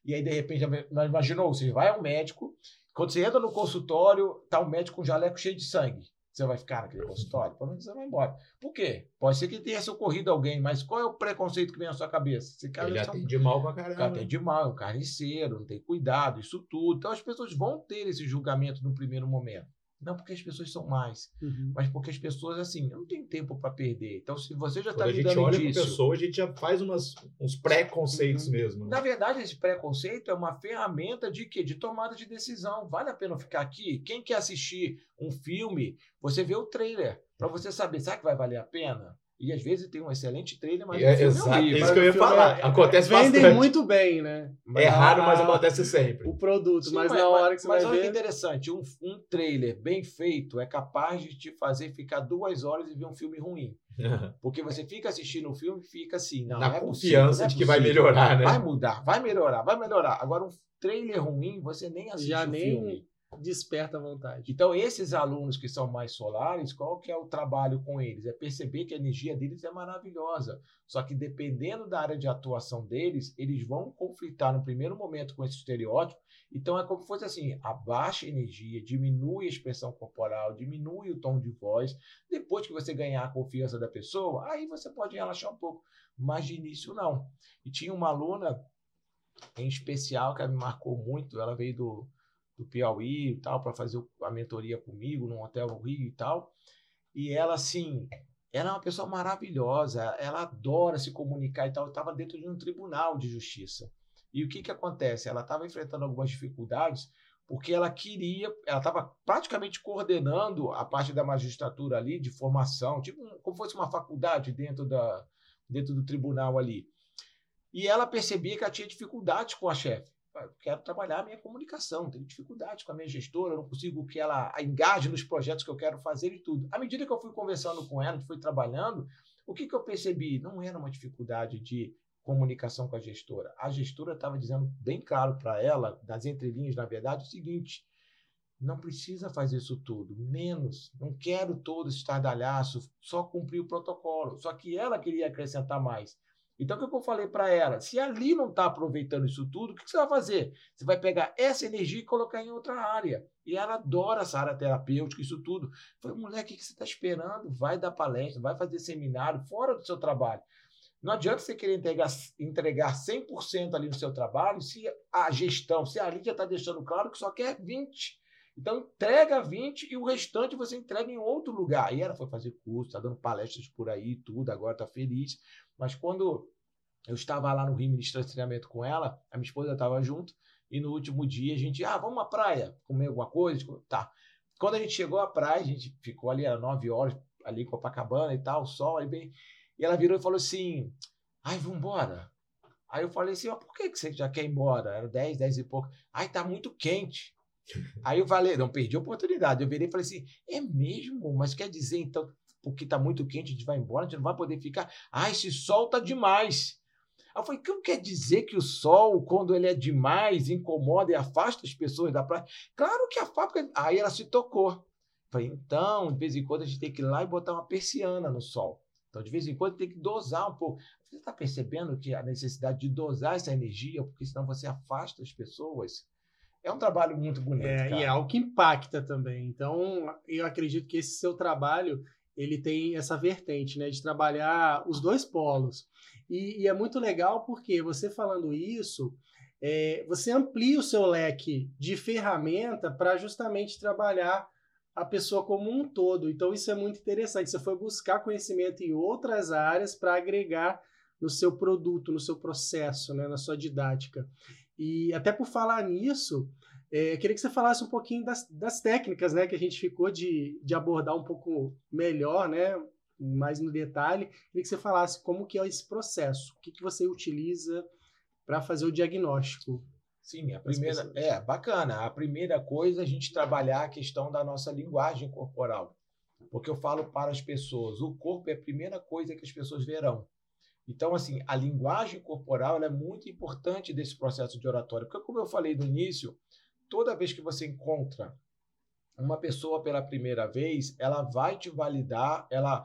e aí de repente, imaginou? Você vai ao médico, quando você entra no consultório, tá o médico com um jaleco cheio de sangue. Você vai ficar naquele consultório? Provavelmente você vai embora. Por quê? Pode ser que tenha socorrido alguém, mas qual é o preconceito que vem na sua cabeça? Esse cara Ele um atende mal pra o cara caramba. atende mal, é um carniceiro, não tem cuidado, isso tudo. Então as pessoas vão ter esse julgamento no primeiro momento. Não porque as pessoas são mais, Uhum. mas porque as pessoas, assim, eu não tenho tempo para perder. Então, se você já está a me gente dando olha indício. pessoa, a gente já faz umas, uns preconceitos Uhum. mesmo. né? Na verdade, esse preconceito é uma ferramenta de quê? De tomada de decisão. Vale a pena ficar aqui? Quem quer assistir um filme, você vê o trailer para você saber, será que vai valer a pena? E às vezes tem um excelente trailer, mas É, o filme exato, é é horrível. isso que eu ia falar. é- Acontece Vendem bastante. muito bem, né? É raro, mas acontece sempre. O produto, Sim, mas, na hora que você mas vai olha que interessante, um, um trailer bem feito é capaz de te fazer ficar duas horas e ver um filme ruim. <laughs> Porque você fica assistindo o filme e fica assim, não, Na não é possível, confiança não é de que vai possível. melhorar, né? Vai mudar, vai melhorar, vai melhorar. Agora, um trailer ruim, você nem assiste Já o nem- filme. Desperta a vontade. Então, esses alunos que são mais solares, qual que é o trabalho com eles? É perceber que a energia deles é maravilhosa. Só que dependendo da área de atuação deles, eles vão conflitar no primeiro momento com esse estereótipo. Então, é como se fosse assim, abaixa a energia, diminui a expressão corporal, diminui o tom de voz. Depois que você ganhar a confiança da pessoa, aí você pode relaxar um pouco. Mas de início, não. E tinha uma aluna em especial que me marcou muito. Ela veio do, do Piauí e tal, para fazer a mentoria comigo num hotel no Rio e tal. E ela, assim, ela é uma pessoa maravilhosa, ela adora se comunicar e tal. Estava dentro de um tribunal de justiça. E o que, que acontece? Ela estava enfrentando algumas dificuldades porque ela queria, ela estava praticamente coordenando a parte da magistratura ali, de formação, tipo como fosse uma faculdade dentro, da, dentro do tribunal ali. E ela percebia que ela tinha dificuldades com a chefe. Quero trabalhar a minha comunicação, tenho dificuldade com a minha gestora, não consigo que ela engaje nos projetos que eu quero fazer e tudo. À medida que eu fui conversando com ela, fui trabalhando, o que, que eu percebi? Não era uma dificuldade de comunicação com a gestora. A gestora estava dizendo bem claro para ela, das entrelinhas, na verdade, o seguinte: não precisa fazer isso tudo, menos. Não quero todo esse estardalhaço, só cumprir o protocolo. Só que ela queria acrescentar mais. Então, o que eu falei para ela? Se ali não está aproveitando isso tudo, o que você vai fazer? Você vai pegar essa energia e colocar em outra área. E ela adora essa área terapêutica, isso tudo. Eu falei, moleque, o que você está esperando? Vai dar palestra, vai fazer seminário fora do seu trabalho. Não adianta você querer entregar, entregar 100% ali no seu trabalho se a gestão, se a Lídia está deixando claro que só quer 20%. Então, entrega 20 e o restante você entrega em outro lugar. E ela foi fazer curso, está dando palestras por aí, tudo, agora está feliz. Mas quando eu estava lá no Rio ministrando treinamento com ela, a minha esposa estava junto, e no último dia a gente, ah, vamos à praia, comer alguma coisa? Tá. Quando a gente chegou à praia, a gente ficou ali, era nove horas, ali em Copacabana e tal, sol, e bem. E ela virou e falou assim: ai, vamos embora. Aí eu falei assim: ó, por que, que você já quer ir embora? Era 10, 10 e pouco. Ai, tá muito quente. <laughs> Aí eu falei, não, perdi a oportunidade. Eu virei e falei assim: é mesmo? Mas quer dizer, então, porque tá muito quente, a gente vai embora, a gente não vai poder ficar. Ah, esse sol tá demais. Aí eu falei, que quer dizer que o sol, quando ele é demais, incomoda e afasta as pessoas da praia? Claro que a fábrica. Aí ela se tocou. Eu falei, então, de vez em quando a gente tem que ir lá e botar uma persiana no sol. Então, de vez em quando tem que dosar um pouco. Você está percebendo que a necessidade de dosar essa energia, porque senão você afasta as pessoas? É um trabalho muito bonito. É, cara. e é algo que impacta também. Então, eu acredito que esse seu trabalho ele tem essa vertente, né, de trabalhar os dois polos. E, e é muito legal porque você falando isso, é, você amplia o seu leque de ferramenta para justamente trabalhar a pessoa como um todo. Então, isso é muito interessante. Você foi buscar conhecimento em outras áreas para agregar no seu produto, no seu processo, né, na sua didática. E até por falar nisso, é, queria que você falasse um pouquinho das, das técnicas né, que a gente ficou de, de abordar um pouco melhor, né, mais no detalhe. Queria que você falasse como que é esse processo, o que, que você utiliza para fazer o diagnóstico. Sim, a primeira é bacana. A primeira coisa é a gente trabalhar a questão da nossa linguagem corporal. Porque eu falo para as pessoas, o corpo é a primeira coisa que as pessoas verão. Então, assim, a linguagem corporal é muito importante desse processo de oratória. Porque, como eu falei no início, toda vez que você encontra uma pessoa pela primeira vez, ela vai te validar, ela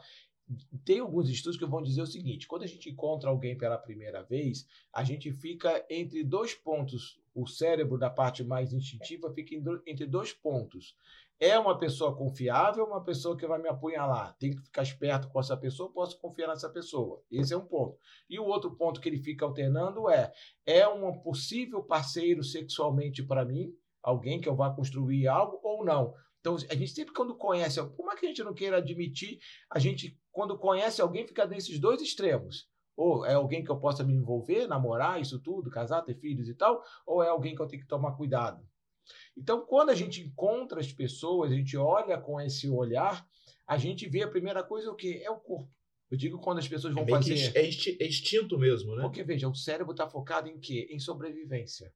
tem alguns estudos que vão dizer o seguinte: quando a gente encontra alguém pela primeira vez, a gente fica entre dois pontos. O cérebro, da parte mais instintiva, fica entre dois pontos. É uma pessoa confiável, uma pessoa que vai me apunhalar. Tem que ficar esperto com essa pessoa, posso confiar nessa pessoa. Esse é um ponto. E o outro ponto que ele fica alternando é: é um possível parceiro sexualmente para mim, alguém que eu vá construir algo ou não. Então, a gente sempre, quando conhece, por mais que a gente não queira admitir, a gente, quando conhece alguém, fica nesses dois extremos. Ou é alguém que eu possa me envolver, namorar, isso tudo, casar, ter filhos e tal, ou é alguém que eu tenho que tomar cuidado. Então, quando a gente encontra as pessoas, a gente olha com esse olhar, a gente vê a primeira coisa o que é o corpo. Eu digo quando as pessoas vão é fazer. É, é instinto mesmo, né? Porque veja, o cérebro está focado em quê? Em sobrevivência.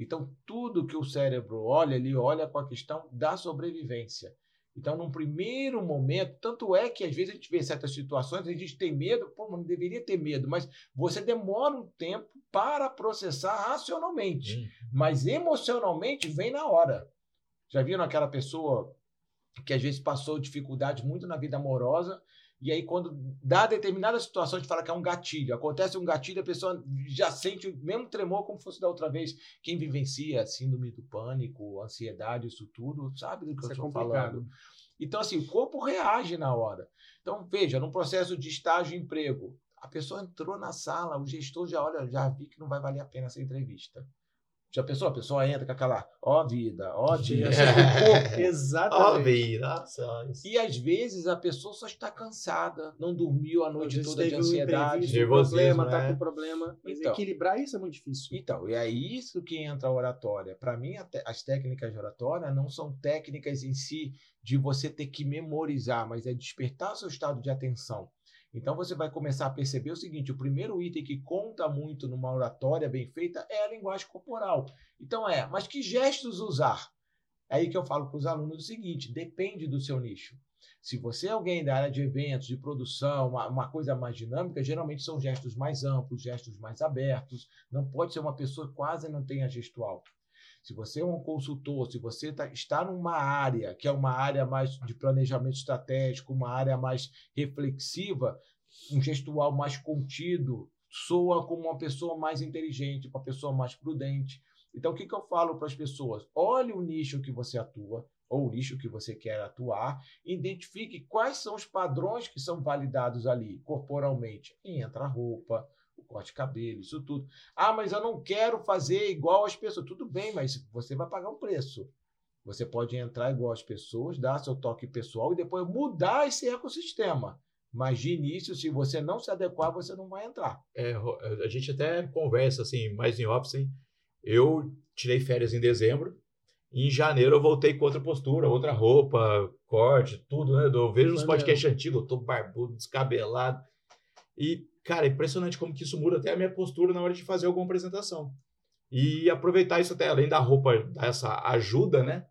Então, tudo que o cérebro olha, ele olha com a questão da sobrevivência. Então, num primeiro momento, tanto é que às vezes a gente vê certas situações, a gente tem medo, pô, não deveria ter medo, mas você demora um tempo para processar racionalmente, uhum. mas emocionalmente vem na hora. Já viram aquela pessoa que às vezes passou dificuldade muito na vida amorosa e aí, quando dá determinada situação, a gente fala que é um gatilho. Acontece um gatilho, a pessoa já sente o mesmo tremor como fosse da outra vez. Quem vivencia síndrome do pânico, ansiedade, isso tudo, sabe do que isso eu estou é falando. Então, assim, o corpo reage na hora. Então, veja, num processo de estágio e emprego, a pessoa entrou na sala, o gestor já olha, já vi que não vai valer a pena essa entrevista. Já pensou? A pessoa entra com aquela, ó vida, ó <laughs> dia, é. Exatamente. Ó vida, E às vezes a pessoa só está cansada, não dormiu a noite toda de ansiedade. Um problema, tá com problema. Mas então, equilibrar isso é muito difícil. Então, e é isso que entra a oratória. Para mim, as técnicas de oratória não são técnicas em si de você ter que memorizar, mas é despertar o seu estado de atenção. Então você vai começar a perceber o seguinte: o primeiro item que conta muito numa oratória bem feita é a linguagem corporal. Então é, mas que gestos usar? É aí que eu falo para os alunos o seguinte: depende do seu nicho. Se você é alguém da área de eventos, de produção, uma, uma, coisa mais dinâmica, geralmente são gestos mais amplos, gestos mais abertos. Não pode ser uma pessoa que quase não tenha gestual. Se você é um consultor, se você tá, está numa área que é uma área mais de planejamento estratégico, uma área mais reflexiva, um gestual mais contido, soa como uma pessoa mais inteligente, uma pessoa mais prudente. Então, o que, que eu falo para as pessoas? Olhe o nicho que você atua, ou o nicho que você quer atuar, identifique quais são os padrões que são validados ali corporalmente. Entra a roupa, corte de cabelo, isso tudo. Ah, mas eu não quero fazer igual as pessoas. Tudo bem, mas você vai pagar um preço. Você pode entrar igual as pessoas, dar seu toque pessoal e depois mudar esse ecossistema. Mas de início, se você não se adequar, você não vai entrar. É, a gente até conversa assim, mais em off, assim. Eu tirei férias em dezembro. E em janeiro eu voltei com outra postura, outra roupa, corte, tudo, né? Eu vejo nos podcasts antigos, eu tô barbudo, descabelado. E, cara, é impressionante como que isso muda até a minha postura na hora de fazer alguma apresentação. E aproveitar isso até, além da roupa, dessa ajuda, né?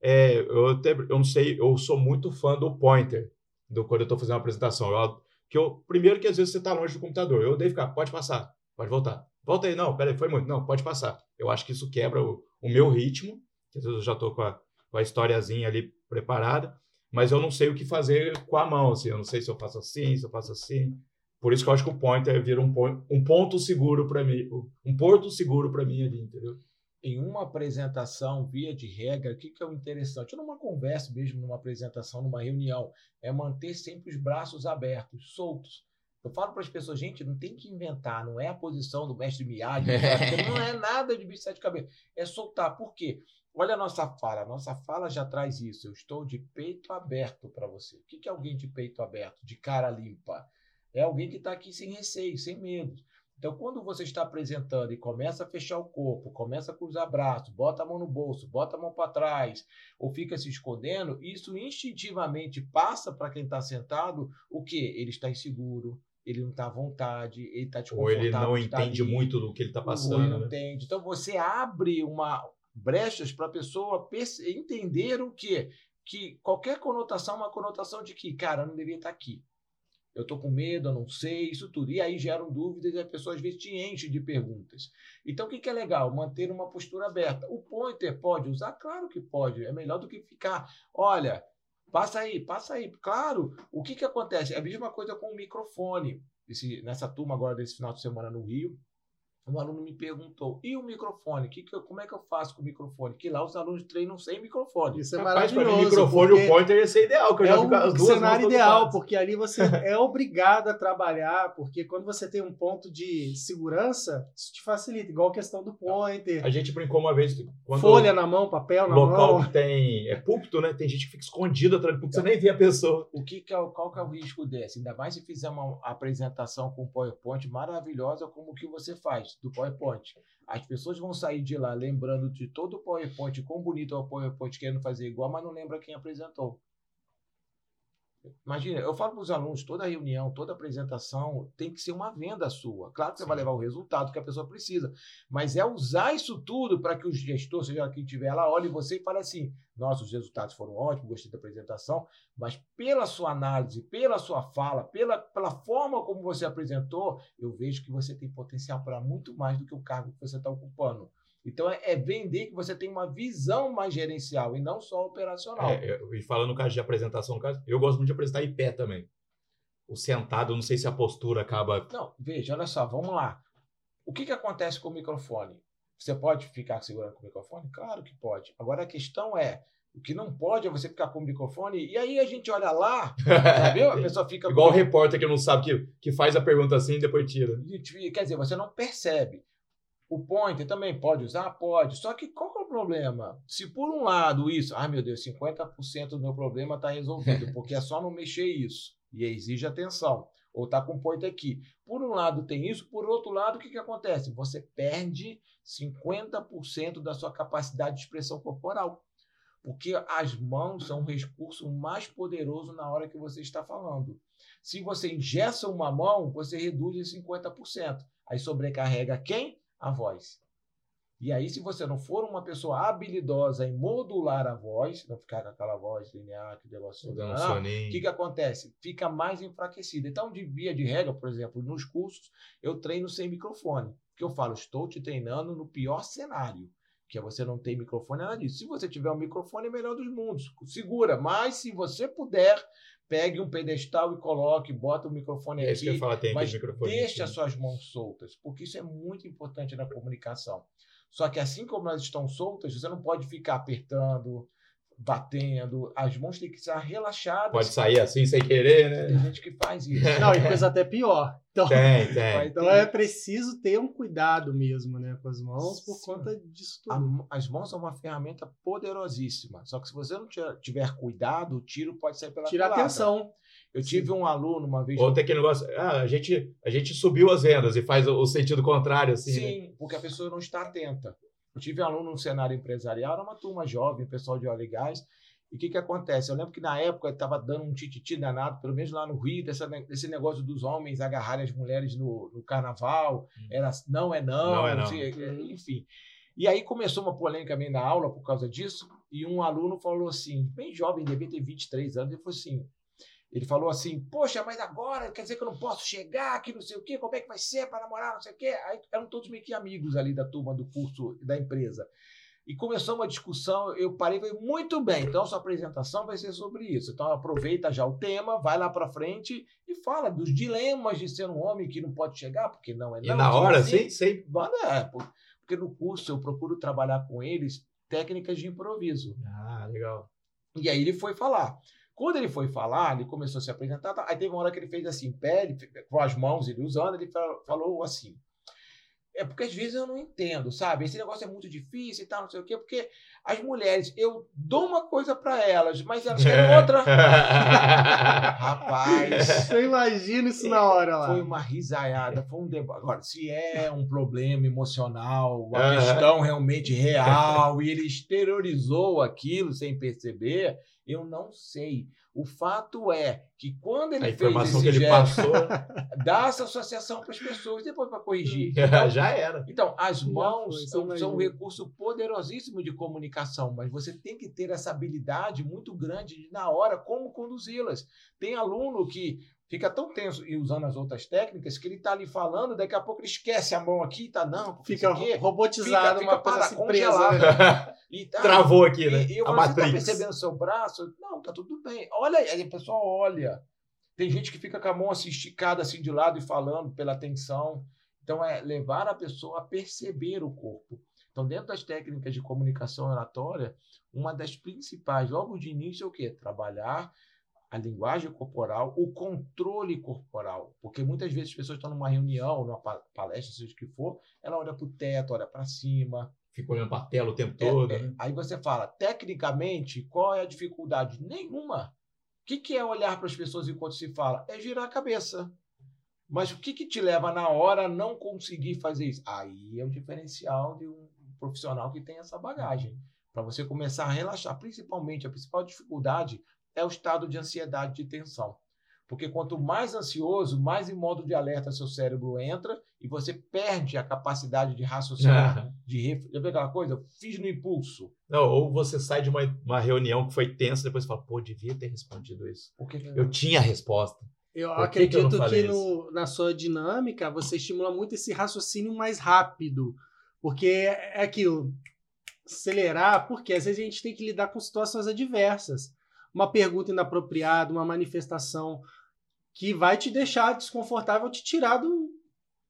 É, eu, até, eu não sei, eu sou muito fã do pointer, do, quando eu estou fazendo uma apresentação. Eu, que eu, primeiro que às vezes você está longe do computador. Eu odeio ficar, pode passar, pode voltar. Volta aí, não, peraí, foi muito. Não, pode passar. Eu acho que isso quebra o, o meu ritmo, que às vezes eu já estou com a, com a historiazinha ali preparada, mas eu não sei o que fazer com a mão, assim, eu não sei se eu faço assim, se eu faço assim. Por isso que eu acho que o pointer vira um, um ponto seguro para mim, um porto seguro para mim ali, entendeu? Em uma apresentação, via de regra, o que, que é o interessante? Numa conversa mesmo, numa apresentação, numa reunião, é manter sempre os braços abertos, soltos eu falo para as pessoas, gente, não tem que inventar, não é a posição do mestre Miyagi, <laughs> não é nada de bicho de cabeça. É soltar. Por quê? Olha a nossa fala. A nossa fala já traz isso. Eu estou de peito aberto para você. O que é alguém de peito aberto, de cara limpa? É alguém que está aqui sem receio, sem medo. Então, quando você está apresentando e começa a fechar o corpo, começa a cruzar braços, bota a mão no bolso, bota a mão para trás, ou fica se escondendo, isso instintivamente passa para quem está sentado o que? Ele está inseguro, ele não está à vontade, ele está Ou ele não entende ali, muito do que ele está passando. Ou ele não né? entende. Então você abre uma brechas para a pessoa entender o quê? Que qualquer conotação é uma conotação de que, cara, eu não devia estar tá aqui. Eu estou com medo, eu não sei, isso tudo. E aí geram dúvidas e a pessoa às vezes te enche de perguntas. Então o que, que é legal? Manter uma postura aberta. O pointer pode usar? Claro que pode. É melhor do que ficar, olha, Passa aí, passa aí. Claro, o que, que acontece? É a mesma coisa com o microfone. Esse, nessa turma agora desse final de semana no Rio, um aluno me perguntou: e o microfone? Que que como é que eu faço com o microfone? Que lá os alunos treinam sem microfone. Isso é Rapaz, maravilhoso. o microfone e o pointer ia ser ideal, que eu é já vi as duas cenário ideal, porque ali você <laughs> é obrigado a trabalhar, porque quando você tem um ponto de segurança, isso te facilita, igual a questão do pointer. A gente brincou uma vez. Folha na mão, papel na local mão. Local que tem. É púlpito, né? Tem gente que fica escondida atrás do púlpito, você nem vê a pessoa. O que, que é, qual que é o risco desse? Ainda mais se fizer uma apresentação com PowerPoint maravilhosa, como que você faz do PowerPoint. As pessoas vão sair de lá lembrando de todo o PowerPoint, quão bonito é o PowerPoint, querendo fazer igual, mas não lembra quem apresentou. Imagina, eu falo para os alunos, toda reunião, toda apresentação tem que ser uma venda sua. Claro que você Sim. vai levar o resultado que a pessoa precisa, mas é usar isso tudo para que o gestor, seja quem estiver lá, olhe você e fale assim: nossa, os resultados foram ótimos, gostei da apresentação, mas pela sua análise, pela sua fala, pela, pela forma como você apresentou, eu vejo que você tem potencial para muito mais do que o cargo que você está ocupando. Então, é, é, vender que você tem uma visão mais gerencial e não só operacional. É, e falando no caso de apresentação, eu gosto muito de apresentar em pé também. O sentado, não sei se a postura acaba. Não, veja, olha só, vamos lá. O que, que acontece com o microfone? Você pode ficar segurando com o microfone? Claro que pode. Agora a questão é: o que não pode é você ficar com o microfone e aí a gente olha lá, sabe? A pessoa fica. <laughs> Igual o repórter que não sabe que, que faz a pergunta assim e depois tira. Quer dizer, você não percebe. O pointer também pode usar? Pode. Só que qual que é o problema? Se por um lado isso, ai meu Deus, 50% do meu problema está resolvido, <laughs> porque é só não mexer isso e exige atenção. Ou está com o pointer aqui. Por um lado tem isso, por outro lado, o que, que acontece? Você perde 50% da sua capacidade de expressão corporal. Porque as mãos são o recurso mais poderoso na hora que você está falando. Se você ingessa uma mão, você reduz em 50%. Aí sobrecarrega quem? A voz. E aí, se você não for uma pessoa habilidosa em modular a voz, não ficar com aquela voz linear, que negócio. Um o que, que acontece? Fica mais enfraquecida. Então, de via de regra, por exemplo, nos cursos, eu treino sem microfone. Porque eu falo, estou te treinando no pior cenário que é você não ter microfone, nada disso. Se você tiver um microfone, é melhor dos mundos. Segura, mas se você puder, pegue um pedestal e coloque, bota o microfone é aqui. Isso que eu falo, tem mas microfone deixe as suas mãos soltas, porque isso é muito importante na comunicação. Só que assim como elas estão soltas, você não pode ficar apertando, batendo. As mãos têm que estar relaxadas. Pode sair assim sem querer, né? Tem gente que faz isso. Não, e coisa até pior. Então, tem, tem. <laughs> Então é preciso ter um cuidado mesmo, né, com as mãos por Sim. conta disso tudo. A, as mãos são uma ferramenta poderosíssima. Só que se você não tiver cuidado, o tiro pode sair pela Tira atenção. Eu tive Sim. um aluno uma vez. Ou tem aquele negócio, ah, a gente, a gente subiu as vendas e faz o, sentido contrário, assim. Né? Sim, né? porque a pessoa não está atenta. Eu tive um aluno no cenário empresarial, era uma turma jovem, pessoal de óleo e gás. E o que, que acontece? Eu lembro que na época estava dando um tititi danado, pelo menos lá no Rio, dessa, desse negócio dos homens agarrarem as mulheres no, no carnaval. Hum. Era não é não, não, é não. Sei, enfim. E aí começou uma polêmica também na aula por causa disso. E um aluno falou assim, bem jovem, devia ter 23 anos, ele falou assim: ele falou assim: Poxa, mas agora quer dizer que eu não posso chegar aqui, não sei o quê, como é que vai ser para namorar, não sei o quê. Aí eram todos meio que amigos ali da turma do curso da empresa. E começou uma discussão, eu parei e falei, muito bem, então sua apresentação vai ser sobre isso. Então aproveita já o tema, vai lá para frente e fala dos dilemas de ser um homem que não pode chegar, porque não é não. E na hora, assim, sim? É, porque no curso eu procuro trabalhar com eles técnicas de improviso. Ah, legal. E aí ele foi falar. Quando ele foi falar, ele começou a se apresentar, tá, aí teve uma hora que ele fez assim, pé, com as mãos ele usando, ele falou assim. É porque às vezes eu não entendo, sabe? Esse negócio é muito difícil e tal, não sei o quê, porque as mulheres, eu dou uma coisa para elas, mas elas querem <laughs> outra. <laughs> Rapaz. Eu imagino isso na hora lá. Foi uma risaiada, foi um debate. Agora, se é um problema emocional, uma questão realmente real, e ele exteriorizou aquilo sem perceber, eu não sei. O fato é que quando ele a informação fez esse que ele gesto, passou, <laughs> dá essa associação para as pessoas depois para corrigir. <laughs> Então, Já era. Então, as mãos são, são um recurso poderosíssimo de comunicação, mas você tem que ter essa habilidade muito grande de, na hora, como conduzi-las. Tem aluno que fica tão tenso e usando as outras técnicas que ele está ali falando, daqui a pouco ele esquece a mão aqui, tá não, fica robotizado, fica, fica uma coisa assim congelada. E, tá, Travou aqui, né? E, eu a você tá percebendo o seu braço? Não, tá tudo bem. Olha aí, a pessoa olha. Tem gente que fica com a mão assim esticada assim de lado e falando pela tensão. Então é levar a pessoa a perceber o corpo. Então, dentro das técnicas de comunicação oratória, uma das principais, logo de início, é o quê? Trabalhar a linguagem corporal, o controle corporal. Porque muitas vezes as pessoas estão numa reunião, numa palestra, seja o que for, ela olha para o teto, olha para cima. Fica olhando para a tela o tempo todo. É, né? Aí você fala, tecnicamente, qual é a dificuldade? Nenhuma. O que, que é olhar para as pessoas enquanto se fala? É girar a cabeça. Mas o que, que te leva na hora a não conseguir fazer isso? Aí é o diferencial de um profissional que tem essa bagagem. Para você começar a relaxar. Principalmente, a principal dificuldade é o estado de ansiedade, de tensão. Porque quanto mais ansioso, mais em modo de alerta seu cérebro entra e você perde a capacidade de raciocinar, de ref... Já viu aquela coisa? Fiz no impulso. Não, ou você sai de uma, uma reunião que foi tensa e depois fala, pô, devia ter respondido isso. Eu tinha a resposta. Eu Por acredito que, que, que no, na sua dinâmica você estimula muito esse raciocínio mais rápido. Porque é aquilo, acelerar, porque às vezes a gente tem que lidar com situações adversas uma pergunta inapropriada, uma manifestação que vai te deixar desconfortável, te tirar do,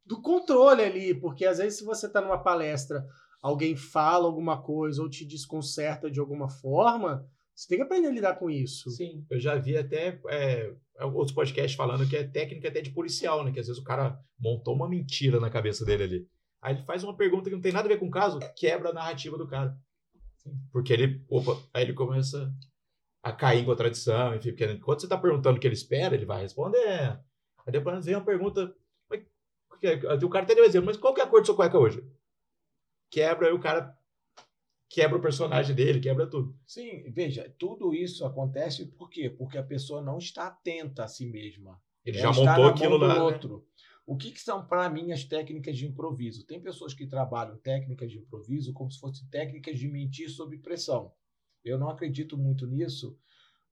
do controle ali, porque às vezes se você está numa palestra, alguém fala alguma coisa ou te desconcerta de alguma forma, você tem que aprender a lidar com isso. Sim, eu já vi até é, outros podcasts falando que é técnica até de policial, né? Que às vezes o cara montou uma mentira na cabeça dele ali. Aí ele faz uma pergunta que não tem nada a ver com o caso, quebra a narrativa do cara. Porque ele, opa, aí ele começa a cair em contradição, enfim, porque quando você está perguntando o que ele espera, ele vai responder. Aí depois vem uma pergunta, o cara até deu exemplo, mas qual que é a cor de sua cueca hoje? Quebra, aí o cara quebra o personagem dele, quebra tudo. Sim, veja, tudo isso acontece por quê? Porque a pessoa não está atenta a si mesma. Ele Ela já montou aquilo do lá. né? outro. O que, que são, para mim, as técnicas de improviso? Tem pessoas que trabalham técnicas de improviso como se fossem técnicas de mentir sob pressão. Eu não acredito muito nisso,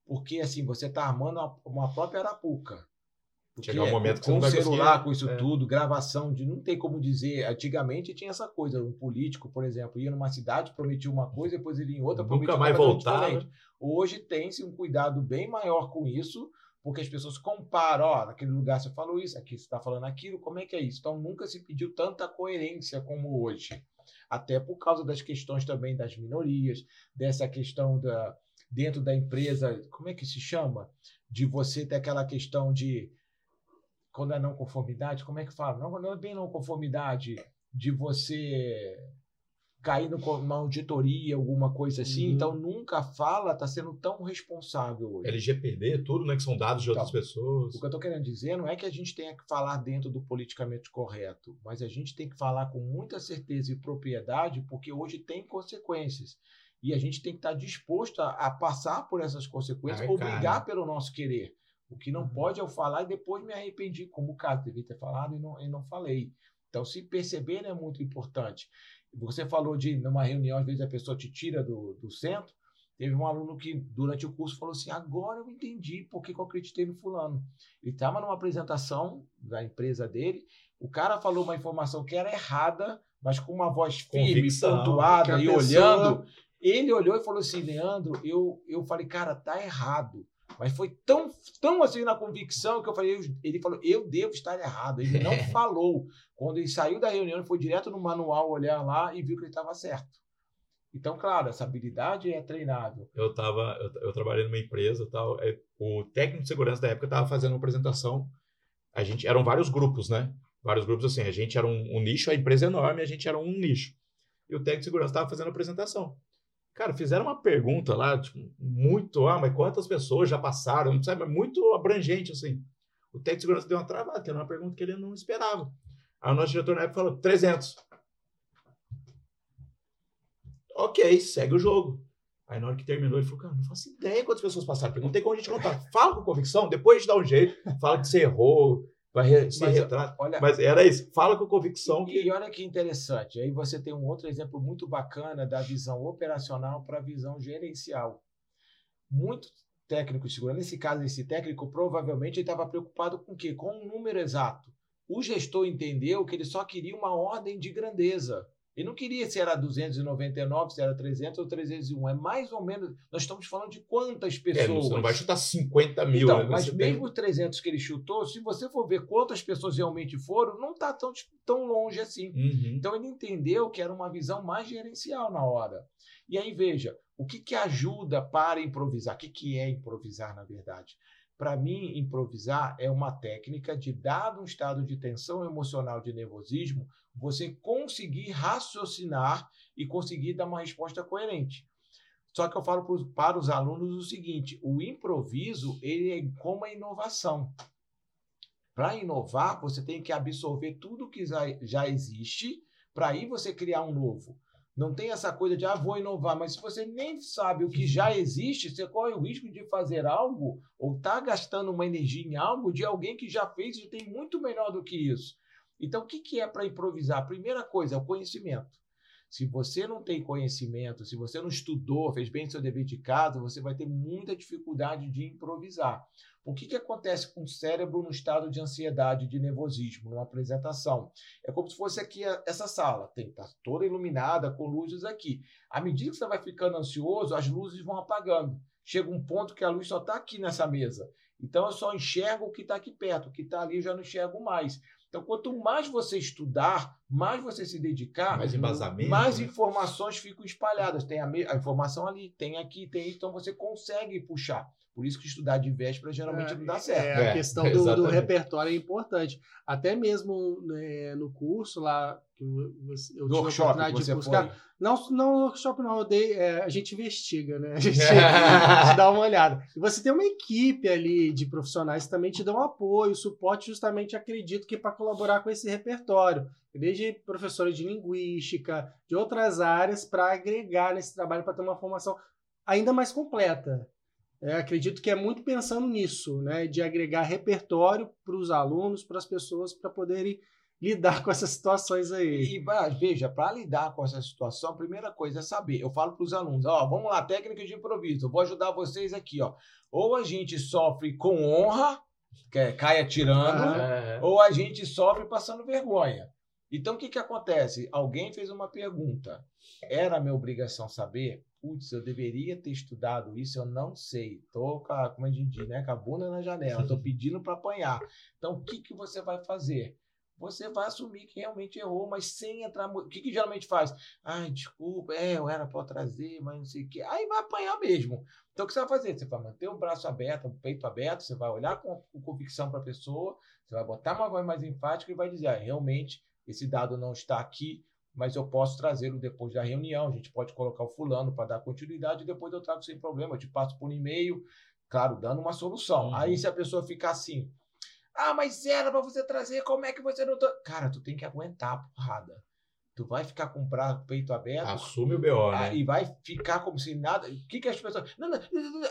porque assim, você está armando uma, uma própria arapuca. Porque Chegar um momento que você com não vai celular, conseguir- com isso é. tudo, gravação de não tem como dizer. Antigamente tinha essa coisa, um político, por exemplo, ia numa cidade, prometia uma coisa, depois ele ia em outra, Nunca prometia mais completamente voltava. diferente. Hoje tem-se um cuidado bem maior com isso, porque as pessoas comparam, ó, naquele lugar você falou isso, aqui você está falando aquilo, como é que é isso? Então nunca se pediu tanta coerência como hoje. Até por causa das questões também das minorias, dessa questão da dentro da empresa, como é que se chama? De você ter aquela questão de quando é não conformidade, como é que fala? Não, não é bem não conformidade de você cair no- numa auditoria, alguma coisa assim. Uhum. Então nunca fala, está sendo tão responsável hoje. LGPD, tudo, né? Que são dados de outras Então, pessoas. O que eu estou querendo dizer não é que a gente tenha que falar dentro do politicamente correto, mas a gente tem que falar com muita certeza e propriedade, porque hoje tem consequências. E a gente tem que estar disposto a, a passar por essas consequências, Arcar, obrigar né? pelo nosso querer. O que não Uhum. pode é eu falar e depois me arrependi, como o caso, devia ter falado e não, e não falei. Então, se perceber é muito importante. Você falou de, numa reunião, às vezes a pessoa te tira do, do centro. Teve um aluno que, durante o curso, falou assim: agora eu entendi por que, que eu acreditei no fulano. Ele estava numa apresentação da empresa dele, o cara falou uma informação que era errada, mas com uma voz firme, Convicção, pontuada e pessoa- olhando. Ele olhou e falou assim: Leandro, eu, eu falei, cara, tá errado. Mas foi tão, tão assim na convicção que eu falei, ele falou, eu devo estar errado. Ele não <laughs> falou. Quando ele saiu da reunião, ele foi direto no manual olhar lá e viu que ele estava certo. Então, claro, essa habilidade é treinável. eu tava eu, eu trabalhei numa empresa tal é, o técnico de segurança da época estava fazendo uma apresentação a gente eram vários grupos né vários grupos assim a gente era um, um nicho a empresa é enorme a gente era um nicho e o técnico de segurança estava fazendo a apresentação cara fizeram uma pergunta lá tipo, muito ah mas quantas pessoas já passaram não sabe mas muito abrangente assim o técnico de segurança deu uma travada que era uma pergunta que ele não esperava aí o nosso diretor na época falou 300 ok segue o jogo Aí na hora que terminou, ele falou, cara, não faço ideia quantas pessoas passaram. Tem como a gente contar. Fala com convicção, depois a gente dá um jeito. Fala que você errou, vai re. Olha, Mas era isso. Fala com convicção que... E olha que interessante, aí você tem um outro exemplo muito bacana da visão operacional para a visão gerencial. Muito técnico de segurança, nesse caso, esse técnico provavelmente ele estava preocupado com o quê? Com um número exato. O gestor entendeu que ele só queria uma ordem de grandeza. Ele não queria se era 299, se era 300 ou 301. É mais ou menos. Nós estamos falando de quantas É, pessoas. você não vai chutar 50 mil. Então, né? mas Você mesmo os 300 que ele chutou, se você for ver quantas pessoas realmente foram, não está tão, tão longe assim. Uhum. Então ele entendeu que era uma visão mais gerencial na hora. E aí veja, o que, que ajuda para improvisar? O que, que é improvisar, na verdade? Para mim, improvisar é uma técnica de, dado um estado de tensão emocional, de nervosismo, você conseguir raciocinar e conseguir dar uma resposta coerente. Só que eu falo pros- para os alunos o seguinte: o improviso ele é como a inovação. Para inovar, você tem que absorver tudo que já, já existe para aí você criar um novo. Não tem essa coisa de, ah, vou inovar, mas se você nem sabe o que já existe, você corre o risco de fazer algo ou tá gastando uma energia em algo de alguém que já fez e tem muito melhor do que isso. Então, o que, que é para improvisar? Primeira coisa é o conhecimento. Se você não tem conhecimento, se você não estudou, fez bem seu dever de casa, você vai ter muita dificuldade de improvisar. O que, que acontece com o cérebro no estado de ansiedade, de nervosismo, numa apresentação? É como se fosse aqui essa sala, tem que estar toda iluminada, com luzes aqui. À medida que você vai ficando ansioso, as luzes vão apagando. Chega um ponto que a luz só está aqui nessa mesa. Então eu só enxergo o que está aqui perto, o que está ali eu já não enxergo mais. Então, quanto mais você estudar, mais você se dedicar, Mais mais né? informações ficam espalhadas. Tem a, a informação ali, tem aqui, tem isso, então você consegue puxar. Por isso que estudar de véspera geralmente não dá certo. É, a É, questão <laughs> do, do exatamente. repertório é importante. Até mesmo né, no curso lá, que eu, Do tive a oportunidade de buscar. foi. Não, não no workshop não, eu dei, é, a gente investiga, né? <laughs> A <laughs> gente, a gente dá uma olhada. E você tem uma equipe ali de profissionais que também te dão apoio, suporte, justamente acredito que para colaborar com esse repertório, desde professores de linguística, de outras áreas, para agregar nesse trabalho, para ter uma formação ainda mais completa. É, acredito que é muito pensando nisso, né, de agregar repertório para os alunos, para as pessoas, para poderem lidar com essas situações aí. E veja, para lidar com essa situação, a primeira coisa é saber. Eu falo para os alunos, ó, vamos lá, técnica de improviso. Eu vou ajudar vocês aqui, ó. Ou a gente sofre com honra, que é, cai atirando, ah, ou a gente sofre passando vergonha. Então, o que, que acontece? Alguém fez uma pergunta. Era minha obrigação saber? Putz, eu deveria ter estudado isso, eu não sei. Tô com a, como a gente diz, né? Com a bunda na janela, tô pedindo para apanhar. Então, o que, que você vai fazer? Você vai assumir que realmente errou, mas sem entrar. O que, que geralmente faz? Ai, desculpa, é, eu era para trazer, mas não sei o quê. Aí vai apanhar mesmo. Então, o que você vai fazer? Você vai manter o braço aberto, o peito aberto, você vai olhar com, com convicção para a pessoa, você vai botar uma voz mais enfática e vai dizer: ah, realmente, esse dado não está aqui, mas eu posso trazê-lo depois da reunião. A gente pode colocar o fulano para dar continuidade e depois eu trago sem problema. Eu te passo por e-mail, claro, dando uma solução. Uhum. Aí, se a pessoa ficar assim, ah, mas era para você trazer, como é que você não. Tá? Cara, tu tem que aguentar a porrada. Tu vai ficar com o peito aberto. Assume o BO, né? E vai ficar como se nada. O que, que as pessoas. Não, não,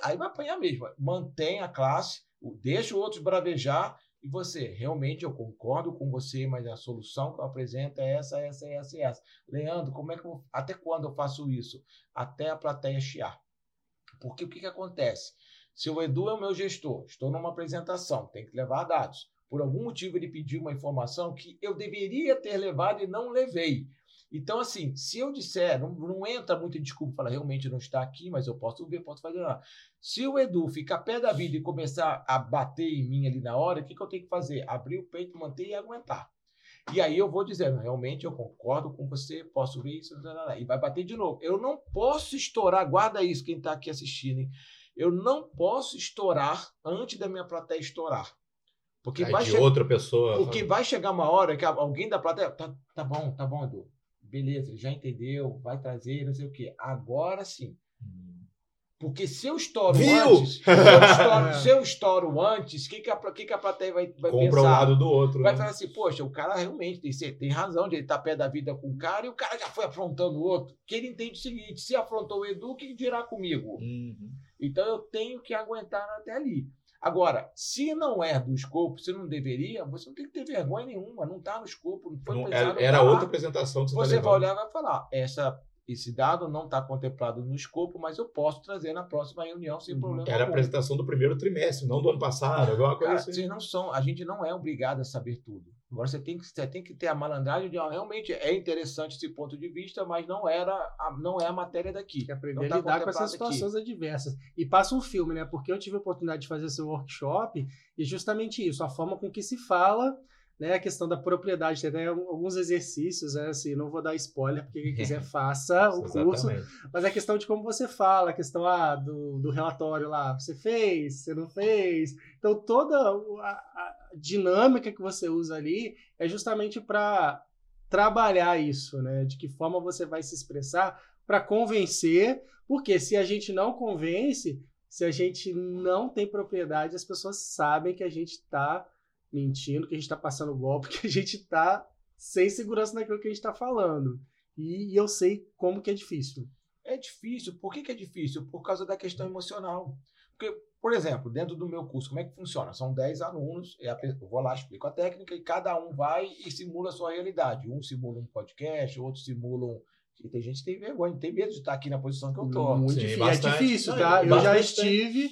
aí vai apanhar mesmo. Mantém a classe, deixa o outro bravejar. E você, realmente eu concordo com você, mas a solução que eu apresento é essa, essa, essa essa. Leandro, como é que eu, até quando eu faço isso? Até a plateia chiar. Porque o que, que acontece? Se o Edu é o meu gestor, estou numa apresentação, tem que levar dados. Por algum motivo ele pediu uma informação que eu deveria ter levado e não levei. Então, assim, se eu disser, não, não entra muito em desculpa, falar realmente não está aqui, mas eu posso ver, posso fazer nada. Se o Edu ficar pé da vida e começar a bater em mim ali na hora, o que, que eu tenho que fazer? Abrir o peito, manter e aguentar. E aí eu vou dizendo, realmente eu concordo com você, posso ver isso, e vai bater de novo. Eu não posso estourar, guarda isso, quem está aqui assistindo, hein? Eu não posso estourar antes da minha plateia estourar. Porque vai de outra pessoa. Porque vai chegar uma hora que alguém da plateia. Tá, tá bom, tá bom, Edu. Beleza, já entendeu, vai trazer, não sei o quê. Agora sim. Porque se eu estouro Viu? antes, se eu estouro, <laughs> se eu estouro antes, o que, que, a, que, que a plateia vai, vai Compra pensar? um lado do outro. Vai né? falar assim, poxa, o cara realmente tem, tem razão de ele estar tá pé da vida com o cara e o cara já foi afrontando o outro. Que ele entende o seguinte, se afrontou o Edu, o que dirá comigo? Uhum. Então eu tenho que aguentar até ali. Agora, se não é do escopo, se não deveria, você não tem que ter vergonha nenhuma, não está no escopo, não foi não, pensado. Era outra apresentação que você Você tá vai olhar e vai falar, essa esse dado não está contemplado no escopo, mas eu posso trazer na próxima reunião sem uhum. problema. Era algum. a apresentação do primeiro trimestre, não do ano passado, alguma coisa Cara, assim. Vocês não são, a gente não é obrigado a saber tudo. Agora você tem que, você tem que ter a malandragem de ah, realmente é interessante esse ponto de vista, mas não era a, não é a matéria daqui. Tem que aprender tá a lidar com essas situações aqui. adversas. E passa um filme, né? Porque eu tive a oportunidade de fazer esse workshop e justamente isso, a forma com que se fala né, a questão da propriedade, tem até alguns exercícios, né, assim, não vou dar spoiler, porque quem quiser <laughs> faça o curso, mas a questão de como você fala, a questão ah, do, do relatório lá, você fez, você não fez, então toda a, a dinâmica que você usa ali é justamente para trabalhar isso, né, de que forma você vai se expressar para convencer, porque se a gente não convence, se a gente não tem propriedade, as pessoas sabem que a gente está mentindo, que a gente está passando golpe, <laughs> que a gente está sem segurança naquilo que a gente está falando. E, e, eu sei como que é difícil. É difícil. Por que, que é difícil? Por causa da questão emocional. Porque, por exemplo, dentro do meu curso, como é que funciona? São 10 alunos, eu vou lá, explico a técnica e cada um vai e simula a sua realidade. Um simula um podcast, outro simula um. E tem gente que tem vergonha, tem medo de estar aqui na posição que eu estou. Muito Sim, difícil. É difícil, tá? eu já estive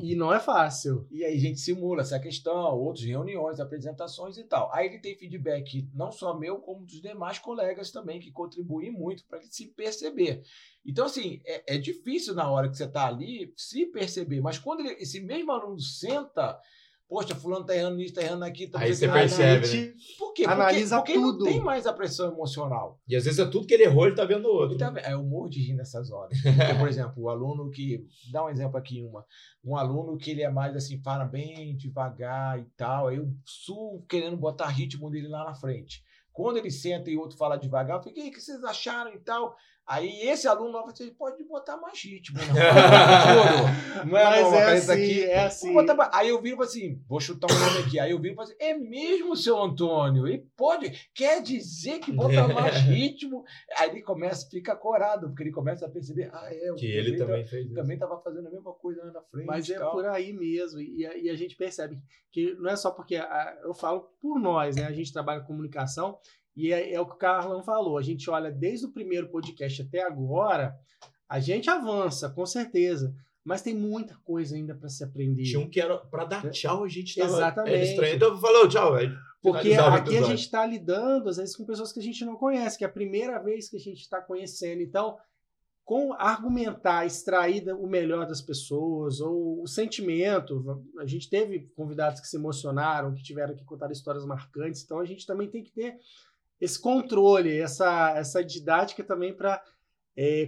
e não é fácil. E aí a gente simula essa questão, outras reuniões, apresentações e tal. Aí ele tem feedback não só meu, como dos demais colegas também, que contribuem muito para se perceber. Então, assim, é, é, difícil na hora que você está ali se perceber, mas quando ele, esse mesmo aluno senta Poxa, fulano tá errando nisso, tá errando aqui. Tá Aí você percebe, né? Por quê? Analisa porque, porque tudo. não tem mais a pressão emocional. E às vezes é tudo que ele errou, ele tá vendo o outro. Tá, é, eu morro de rir nessas horas. <laughs> Porque, por exemplo, o aluno que... Dá um exemplo aqui, uma. Um aluno que ele é mais assim, fala bem devagar e tal. Aí eu sul querendo botar ritmo dele lá na frente. Quando ele senta e o outro fala devagar, eu fico, o que vocês acharam e tal? Aí esse aluno novo você pode botar mais ritmo. Não, <laughs> Juro. não é, Mas não, é assim, aqui, é assim. botar Aí eu viro assim, vou chutar um nome aqui. Aí eu viro e assim, é mesmo, seu Antônio? E pode, quer dizer que bota <laughs> mais ritmo? Aí ele começa, fica corado, porque ele começa a perceber, ah, é, o Que ele também também fez isso. também estava fazendo a mesma coisa lá na frente. Mas é tal. por aí mesmo. E, a- e a gente percebe que não é só porque a- eu falo por nós, né? A gente trabalha com comunicação e é, é o que o Carlão falou. A gente olha desde o primeiro podcast até agora, a gente avança, com certeza. Mas tem muita coisa ainda para se aprender. Tinha um que era pra dar tchau, a gente tava Exatamente. era estranho. Então falou tchau. Aí Porque aqui a gente está lidando, às vezes, com pessoas que a gente não conhece, que é a primeira vez que a gente está conhecendo. Então, com argumentar, extrair o melhor das pessoas, ou o sentimento. A gente teve convidados que se emocionaram, que tiveram que contar histórias marcantes. Então, a gente também tem que ter esse controle, essa, essa didática também para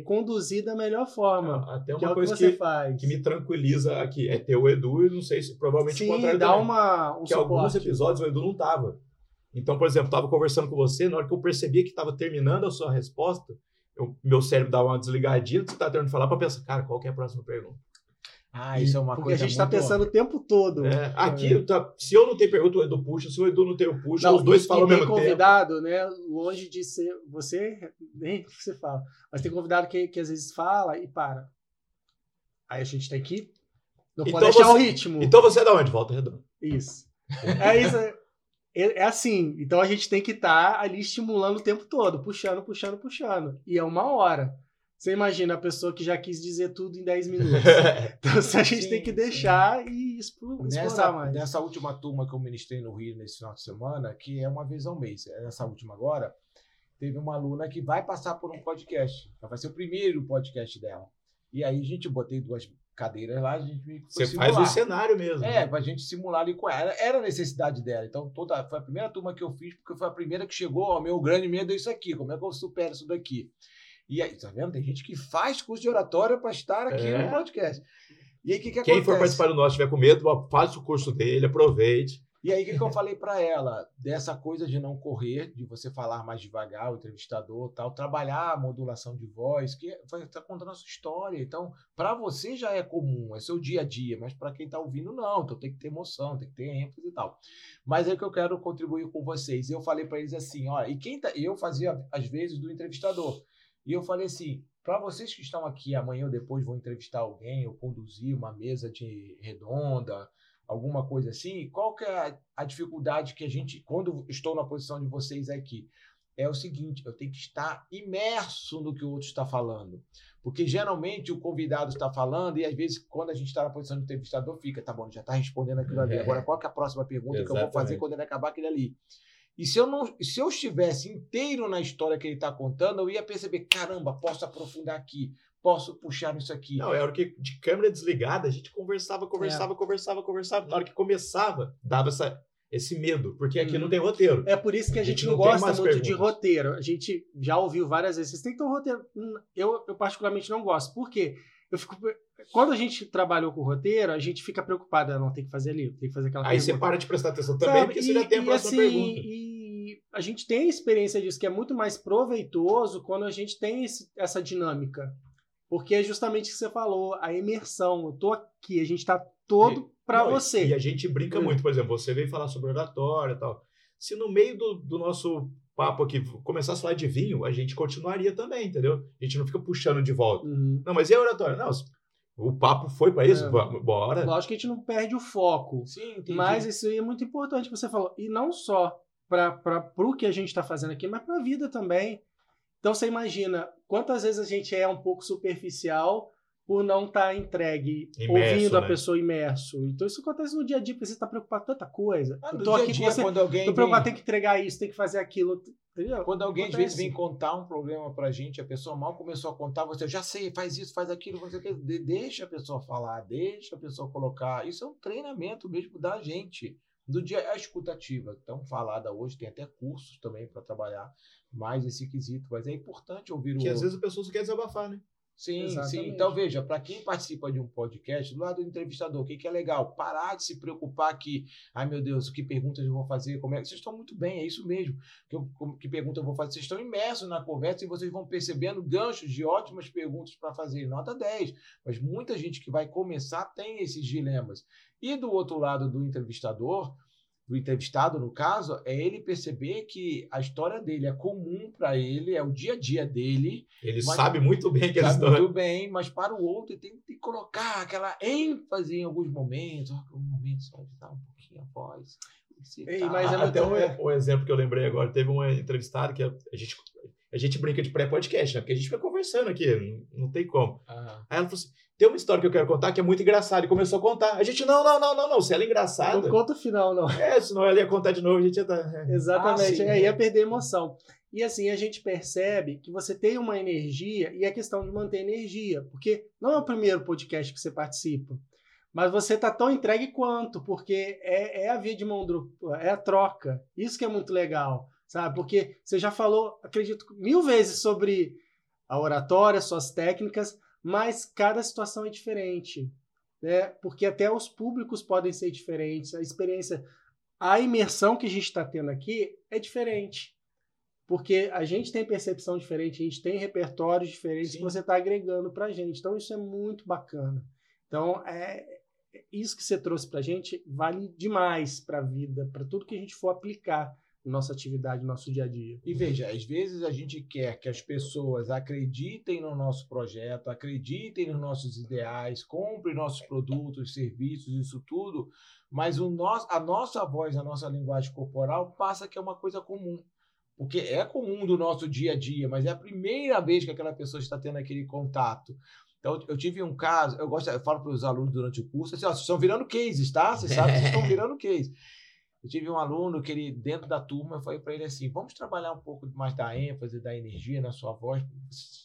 conduzir da melhor forma. Até que é uma o que coisa você que, faz. que me tranquiliza aqui é ter o Edu e não sei se provavelmente o Sim, contrário dá também. uma, um que alguns suporte. episódios o Edu não tava. Então, por exemplo, tava conversando com você, na hora que eu percebia que tava terminando a sua resposta, eu- meu cérebro dava uma desligadinha do que você tá tentando falar para pensar, cara, qual que é a próxima pergunta? Ah, isso é uma Porque coisa a gente está pensando o tempo todo. É, aqui, tá- se eu não tenho pergunta, o Edu puxa, se o Edu não tem, eu puxo, Não, os dois falam ao tem mesmo tempo. convidado, né? Longe de ser você, nem <laughs> você fala, mas tem convidado que, que às vezes fala e para. Aí a gente tem que não Então pode deixar o você- ritmo. Então você é da onde? Volta redonda. Isso. É isso. É, é assim. Então a gente tem que estar ali estimulando o tempo todo, puxando, puxando, puxando. E é uma hora. Você imagina a pessoa que já quis dizer tudo em 10 <laughs> minutos. Então a gente Sim, tem que sim. deixar e explo- explorar Nessa, mais. nessa última turma que eu ministrei no Rio nesse final de semana, que é uma vez ao mês, nessa última agora, teve uma aluna que vai passar por um podcast. Vai ser o primeiro podcast dela. E aí a gente botei duas cadeiras lá, a gente Você simular. faz o cenário mesmo. É, né? pra gente simular ali com ela. Era a necessidade dela. Então, toda, foi a primeira turma que eu fiz, porque foi a primeira que chegou. Ó, meu grande medo é isso aqui. Como é que eu supero isso daqui? E aí, tá vendo? Tem gente que faz curso de oratória para estar aqui É. no podcast. E aí, o que, que Quem for participar do nosso, tiver com medo, faz o curso dele, aproveite. E aí, o que, que eu falei para ela? Dessa coisa de não correr, de você falar mais devagar, o entrevistador tal, trabalhar a modulação de voz, que estar contando a sua história. Então, para você já é comum, é seu dia a dia, mas para quem está ouvindo, não. Então, tem que ter emoção, tem que ter ênfase e tal. Mas é que eu quero contribuir com vocês. Eu falei para eles assim: ó, e quem tá. Eu fazia, às vezes, do entrevistador. E eu falei assim: para vocês que estão aqui amanhã ou depois vão entrevistar alguém ou conduzir uma mesa de redonda, alguma coisa assim, qual que é a, dificuldade que a gente, quando estou na posição de vocês aqui? É o seguinte, eu tenho que estar imerso no que o outro está falando. Porque geralmente o convidado está falando e às vezes quando a gente está na posição de entrevistador fica, tá bom, já está respondendo aquilo ali. É. Agora qual que é a próxima pergunta que eu vou fazer Exatamente. quando ele acabar aquele ali? E se eu não, se eu estivesse inteiro na história que ele está contando, eu ia perceber, caramba, posso aprofundar aqui, posso puxar nisso aqui. Não, é hora que de câmera desligada, a gente conversava, conversava, conversava, conversava. Na hora que começava, dava essa, esse medo, porque aqui Uhum. não tem roteiro. É por isso que a, A gente gente, não gosta muito de perguntas. roteiro. A gente já ouviu várias vezes. Vocês têm que ter um roteiro. Hum, Eu, eu particularmente não gosto. Por quê? Eu fico. Quando a gente trabalhou com roteiro, a gente fica preocupado. "Ah, Não, tem que fazer ali, tem que fazer aquela Aí você pergunta. para de prestar atenção também, Sabe? porque você já tem a próxima assim, pergunta. E a gente tem a experiência disso, que é muito mais proveitoso quando a gente tem esse- essa dinâmica. Porque é justamente o que você falou, a imersão. Eu tô aqui, a gente tá todo para você. E a gente brinca Hum. muito, por exemplo, você veio falar sobre oratória e tal. Se no meio do, do nosso papo aqui começasse a falar de vinho, a gente continuaria também, entendeu? A gente não fica puxando de volta. Uhum. Não, mas e a oratória? Não, o papo foi para isso, É. bora. Lógico que a gente não perde o foco. Sim, entendi. Mas isso aí é muito importante que você falou. E não só para o que a gente está fazendo aqui, mas para a vida também. Então você imagina quantas vezes a gente é um pouco superficial por não estar entregue, Imerso, ouvindo a né? pessoa imerso. Então isso acontece no dia a dia, porque você está preocupado com tanta coisa. Ah, eu no tô dia a aqui dia, você, quando alguém tô preocupado, vem- tem que entregar isso, tem que fazer aquilo. Entendeu? Quando alguém às Acontece. vezes vem contar um problema pra gente, a pessoa mal começou a contar, você já sei, faz isso, faz aquilo, você quer, de- deixa a pessoa falar, deixa a pessoa colocar. Isso é um treinamento mesmo da gente. Do dia a escutativa, tão falada hoje, tem até cursos também para trabalhar mais esse quesito, mas é importante ouvir o Que às vezes a pessoa só quer desabafar, né? Sim, Exatamente. sim. Então, veja, para quem participa de um podcast, do lado do entrevistador, o que, que é legal? Parar de se preocupar que, ai meu Deus, que perguntas eu vou fazer, como é que. Vocês estão muito bem, é isso mesmo. Que, que pergunta eu vou fazer? Vocês estão imersos na conversa e vocês vão percebendo ganchos de ótimas perguntas para fazer. Nota 10. Mas muita gente que vai começar tem esses dilemas. E do outro lado do entrevistador, do entrevistado, no caso, é ele perceber que a história dele é comum para ele, é o dia a dia dele, Ele Mas- sabe muito bem que eles sabe estão. muito bem, mas para o outro ele tem que colocar aquela ênfase em alguns momentos, alguns momentos onde dá um pouquinho a voz. Ei, mas é Até um, um exemplo que eu lembrei agora, teve uma entrevistada que a gente, a gente brinca de pré-podcast, né? Porque a gente fica conversando aqui, não, não tem como. Ah, Aí ela falou assim: tem uma história que eu quero contar que é muito engraçada. E começou a contar. A gente, não, não, não, não, não. Se ela é engraçada. Não conta o final, não. É, senão ela ia contar de novo, a gente ia tá. Exatamente. sim. é, ia perder a emoção. E assim, a gente percebe que você tem uma energia e é questão de manter energia, porque não é o primeiro podcast que você participa, mas você está tão entregue quanto, porque é, é a via de mão dupla, é a troca. Isso que é muito legal, sabe? Porque você já falou, acredito, mil vezes sobre a oratória, suas técnicas, mas cada situação é diferente, né? Porque até os públicos podem ser diferentes, a experiência a imersão que a gente está tendo aqui é diferente. Porque a gente tem percepção diferente, a gente tem repertórios diferentes Sim. que você está agregando para a gente. Então, isso é muito bacana. Então, é, isso que você trouxe para a gente vale demais para a vida, para tudo que a gente for aplicar nossa atividade, no nosso dia a dia. E veja, às vezes a gente quer que as pessoas acreditem no nosso projeto, acreditem nos nossos ideais, comprem nossos produtos, serviços, isso tudo, mas o nosso, a nossa voz, a nossa linguagem corporal passa que é uma coisa comum. Porque é comum do nosso dia a dia, mas é a primeira vez que aquela pessoa está tendo aquele contato. Então, eu tive um caso, eu gosto, eu falo para os alunos durante o curso, assim, ó, vocês estão virando cases, tá? Vocês sabem que vocês estão <laughs> virando case. Eu tive um aluno que ele, dentro da turma, eu falei para ele assim: vamos trabalhar um pouco mais da ênfase, da energia na sua voz.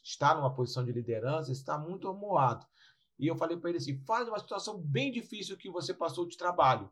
Está numa posição de liderança, está muito amoado. E eu falei para ele assim: fale uma situação bem difícil que você passou de trabalho.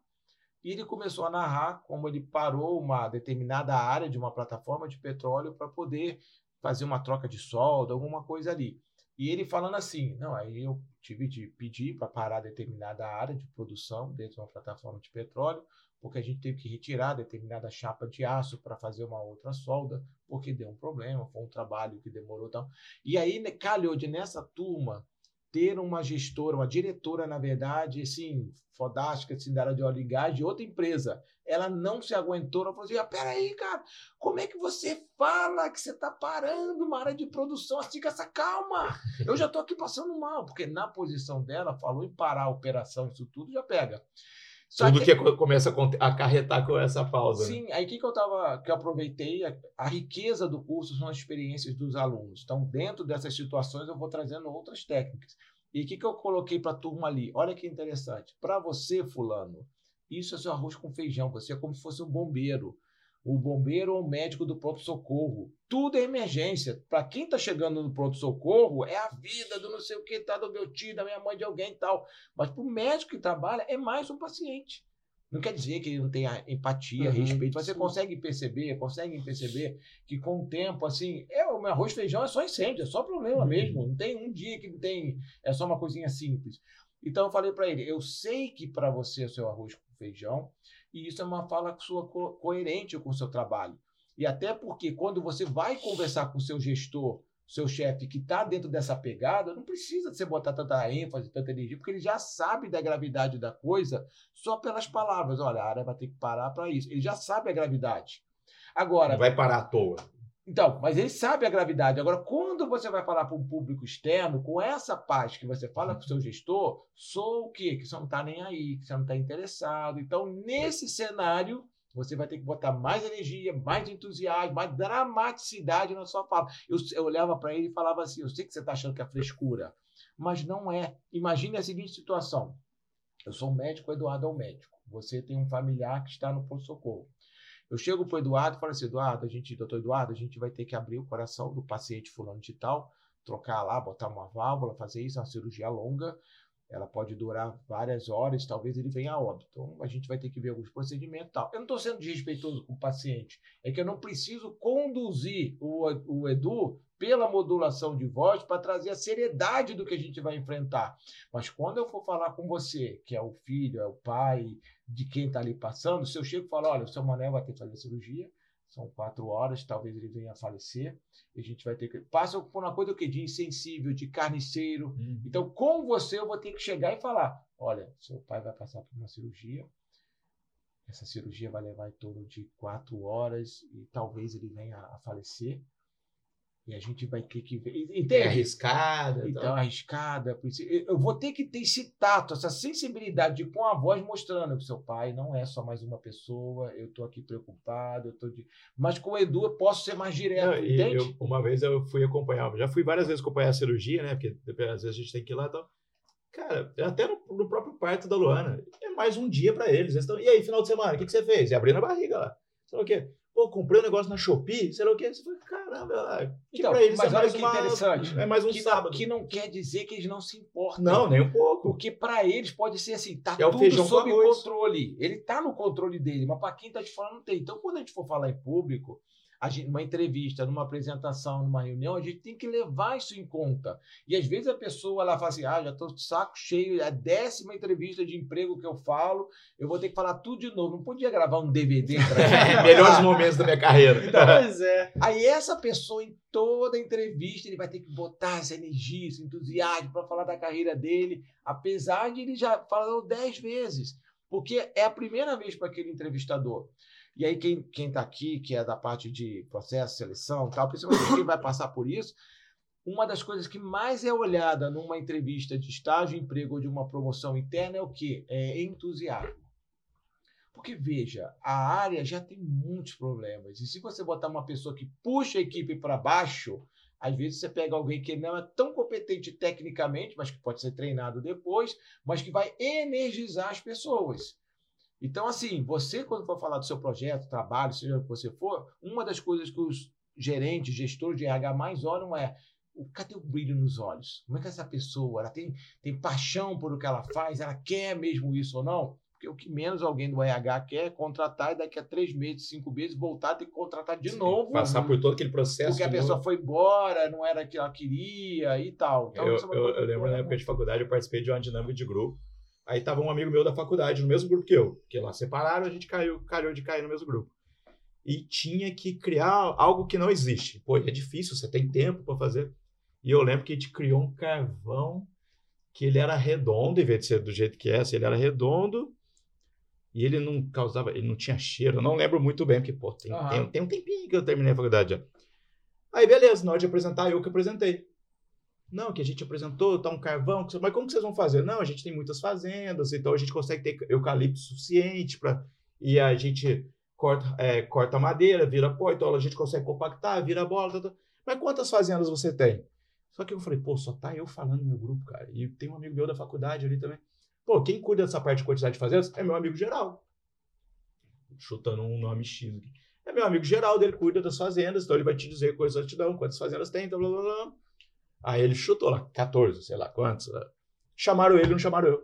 E ele começou a narrar como ele parou uma determinada área de uma plataforma de petróleo para poder fazer uma troca de solda, alguma coisa ali. E ele falando assim: não, aí eu tive de pedir para parar determinada área de produção dentro de uma plataforma de petróleo porque a gente teve que retirar determinada chapa de aço para fazer uma outra solda, porque deu um problema, foi um trabalho que demorou tal. E aí né, calhou de nessa turma ter uma gestora, uma diretora, na verdade, assim, fodástica, assim, da área de óleo e gás de outra empresa. Ela não se aguentou, ela falou assim, ah, peraí, cara, como é que você fala que você está parando uma área de produção assim com essa calma? Eu já estou aqui passando mal, porque na posição dela, falou em parar a operação, isso tudo, já pega. Só Tudo que co- começa a acarretar com essa pausa. né? Sim, aí o que, que eu tava, que eu aproveitei, a, a riqueza do curso são as experiências dos alunos. Então, dentro dessas situações, eu vou trazendo outras técnicas. E o que, que eu coloquei para a turma ali? Olha que interessante. Para você, fulano, isso é seu arroz com feijão. Você é como se fosse um bombeiro. O bombeiro ou o médico do pronto-socorro. Tudo é emergência. Para quem está chegando no pronto-socorro, é a vida do não sei o que, tá, do meu tio, da minha mãe, de alguém e tal. Mas para o médico que trabalha, é mais um paciente. Não quer dizer que ele não tenha empatia, Uhum, respeito, mas você sim. consegue perceber, consegue perceber que com o tempo, assim, é, o meu arroz e feijão é só incêndio, é só problema Uhum. mesmo. Não tem um dia que não tem, é só uma coisinha simples. Então eu falei para ele, eu sei que para você é o seu arroz com feijão, e isso é uma fala sua co- coerente com o seu trabalho. E até porque quando você vai conversar com o seu gestor, seu chefe que está dentro dessa pegada, não precisa você botar tanta ênfase, tanta energia, porque ele já sabe da gravidade da coisa só pelas palavras. Olha, a área vai ter que parar para isso. Ele já sabe a gravidade. Agora, Não vai parar à toa. Então, mas ele sabe a gravidade. Agora, quando você vai falar para um público externo, com essa paz que você fala com o seu gestor, sou o quê? Que você não está nem aí, que você não está interessado. Então, nesse cenário, você vai ter que botar mais energia, mais entusiasmo, mais dramaticidade na sua fala. Eu, eu olhava para ele e falava assim: eu sei que você está achando que é frescura, mas não é. Imagine a seguinte situação: eu sou médico, o Eduardo é um médico. Você tem um familiar que está no pronto-socorro. Eu chego para o Eduardo e falo assim: Eduardo, a gente, doutor Eduardo, a gente vai ter que abrir o coração do paciente fulano de tal, trocar lá, botar uma válvula, fazer isso, uma cirurgia longa. ela pode durar várias horas, talvez ele venha a óbito. Então, a gente vai ter que ver alguns procedimentos e tal. Eu não estou sendo desrespeitoso com o paciente, é que eu não preciso conduzir o, o Edu pela modulação de voz para trazer a seriedade do que a gente vai enfrentar. Mas quando eu for falar com você, que é o filho, é o pai de quem está ali passando, se eu chego e falo, olha, o seu Mané vai ter que fazer cirurgia, são quatro horas, talvez ele venha a falecer. E a gente vai ter que. Passa por uma coisa o quê? De insensível, de carniceiro. Uhum. Então, com você, eu vou ter que chegar e falar: olha, seu pai vai passar por uma cirurgia. Essa cirurgia vai levar em torno de quatro horas e talvez ele venha a falecer. E a gente vai ter que ver. Entende? É arriscada. Então, então, arriscada. Eu vou ter que ter esse tato, essa sensibilidade de com a voz mostrando que seu pai não é só mais uma pessoa, eu estou aqui preocupado, eu tô de... Mas com o Edu eu posso ser mais direto, não, entende? Eu, uma vez eu fui acompanhar, já fui várias vezes acompanhar a cirurgia, né? Porque às vezes a gente tem que ir lá e tal. Cara, até no, no próprio parto da Luana, é mais um dia para eles. eles tão, e aí, final de semana, o que, que você fez? E abrindo a barriga lá. Sei o quê? Pô, comprei um negócio na Shopee, sei lá o quê. Você fala, caramba, que então, pra eles mas é mais que uma, interessante. É mais um que sábado. Não, que não quer dizer que eles não se importam. Não, nem um pouco. Porque para eles pode ser assim, tá é tudo sob controle. Ele tá no controle dele, mas para quem tá de fora não tem. Então, quando a gente for falar em público, gente, numa entrevista, numa apresentação, numa reunião, a gente tem que levar isso em conta. E às vezes a pessoa ela fala assim: ah, já estou de saco cheio, é a décima entrevista de emprego que eu falo, eu vou ter que falar tudo de novo. Não podia gravar um DVD para <laughs> Melhores momentos da minha carreira. Então, <laughs> pois é. Aí essa pessoa, em toda entrevista, ele vai ter que botar essa energia, esse entusiasmo para falar da carreira dele, apesar de ele já falou dez vezes. Porque é a primeira vez para aquele entrevistador. E aí, quem, quem tá aqui, que é da parte de processo, seleção tal, principalmente quem vai passar por isso, uma das coisas que mais é olhada numa entrevista de estágio, emprego ou de uma promoção interna é o quê? É entusiasmo. Porque, veja, a área já tem muitos problemas. E se você botar uma pessoa que puxa a equipe para baixo, às vezes você pega alguém que não é tão competente tecnicamente, mas que pode ser treinado depois, mas que vai energizar as pessoas. Então, assim, você, quando for falar do seu projeto, trabalho, seja o que você for, uma das coisas que os gerentes, gestores de RH mais olham é cadê o brilho nos olhos? Como é que essa pessoa ela tem, tem paixão por o que ela faz? Ela quer mesmo isso ou não? Porque o que menos alguém do RH quer é contratar e daqui a três meses, cinco meses, voltar e contratar de Sim, novo. Passar por todo aquele processo. Porque a pessoa novo. foi embora, não era o que ela queria e tal. Então, eu, é eu, eu lembro na época de faculdade, eu participei de uma dinâmica de grupo Aí tava um amigo meu da faculdade, no mesmo grupo que eu. Porque lá separaram, a gente caiu, calhou de cair no mesmo grupo. E tinha que criar algo que não existe. Pô, é difícil, você tem tempo para fazer. E eu lembro que a gente criou um carvão que ele era redondo, em vez de ser do jeito que é, assim, ele era redondo e ele não causava, ele não tinha cheiro. Eu não lembro muito bem, porque, pô, tem, uhum. tem, tem um tempinho que eu terminei a faculdade já. Aí, beleza, na hora de apresentar, eu que apresentei. Não, que a gente apresentou, tá um carvão, mas como que vocês vão fazer? Não, a gente tem muitas fazendas, então a gente consegue ter eucalipto suficiente para e a gente corta, é, corta madeira, vira então a gente consegue compactar, vira bola. Tá, tá. Mas quantas fazendas você tem? Só que eu falei, pô, só tá eu falando no meu grupo, cara. E tem um amigo meu da faculdade ali também. Pô, quem cuida dessa parte de quantidade de fazendas é meu amigo geral. Chutando um nome X aqui. É meu amigo geral, dele cuida das fazendas, então ele vai te dizer quantas exatidão, quantas fazendas tem, blá, blá, blá. Aí ele chutou lá, 14, sei lá quantos. Né? Chamaram ele, não chamaram eu.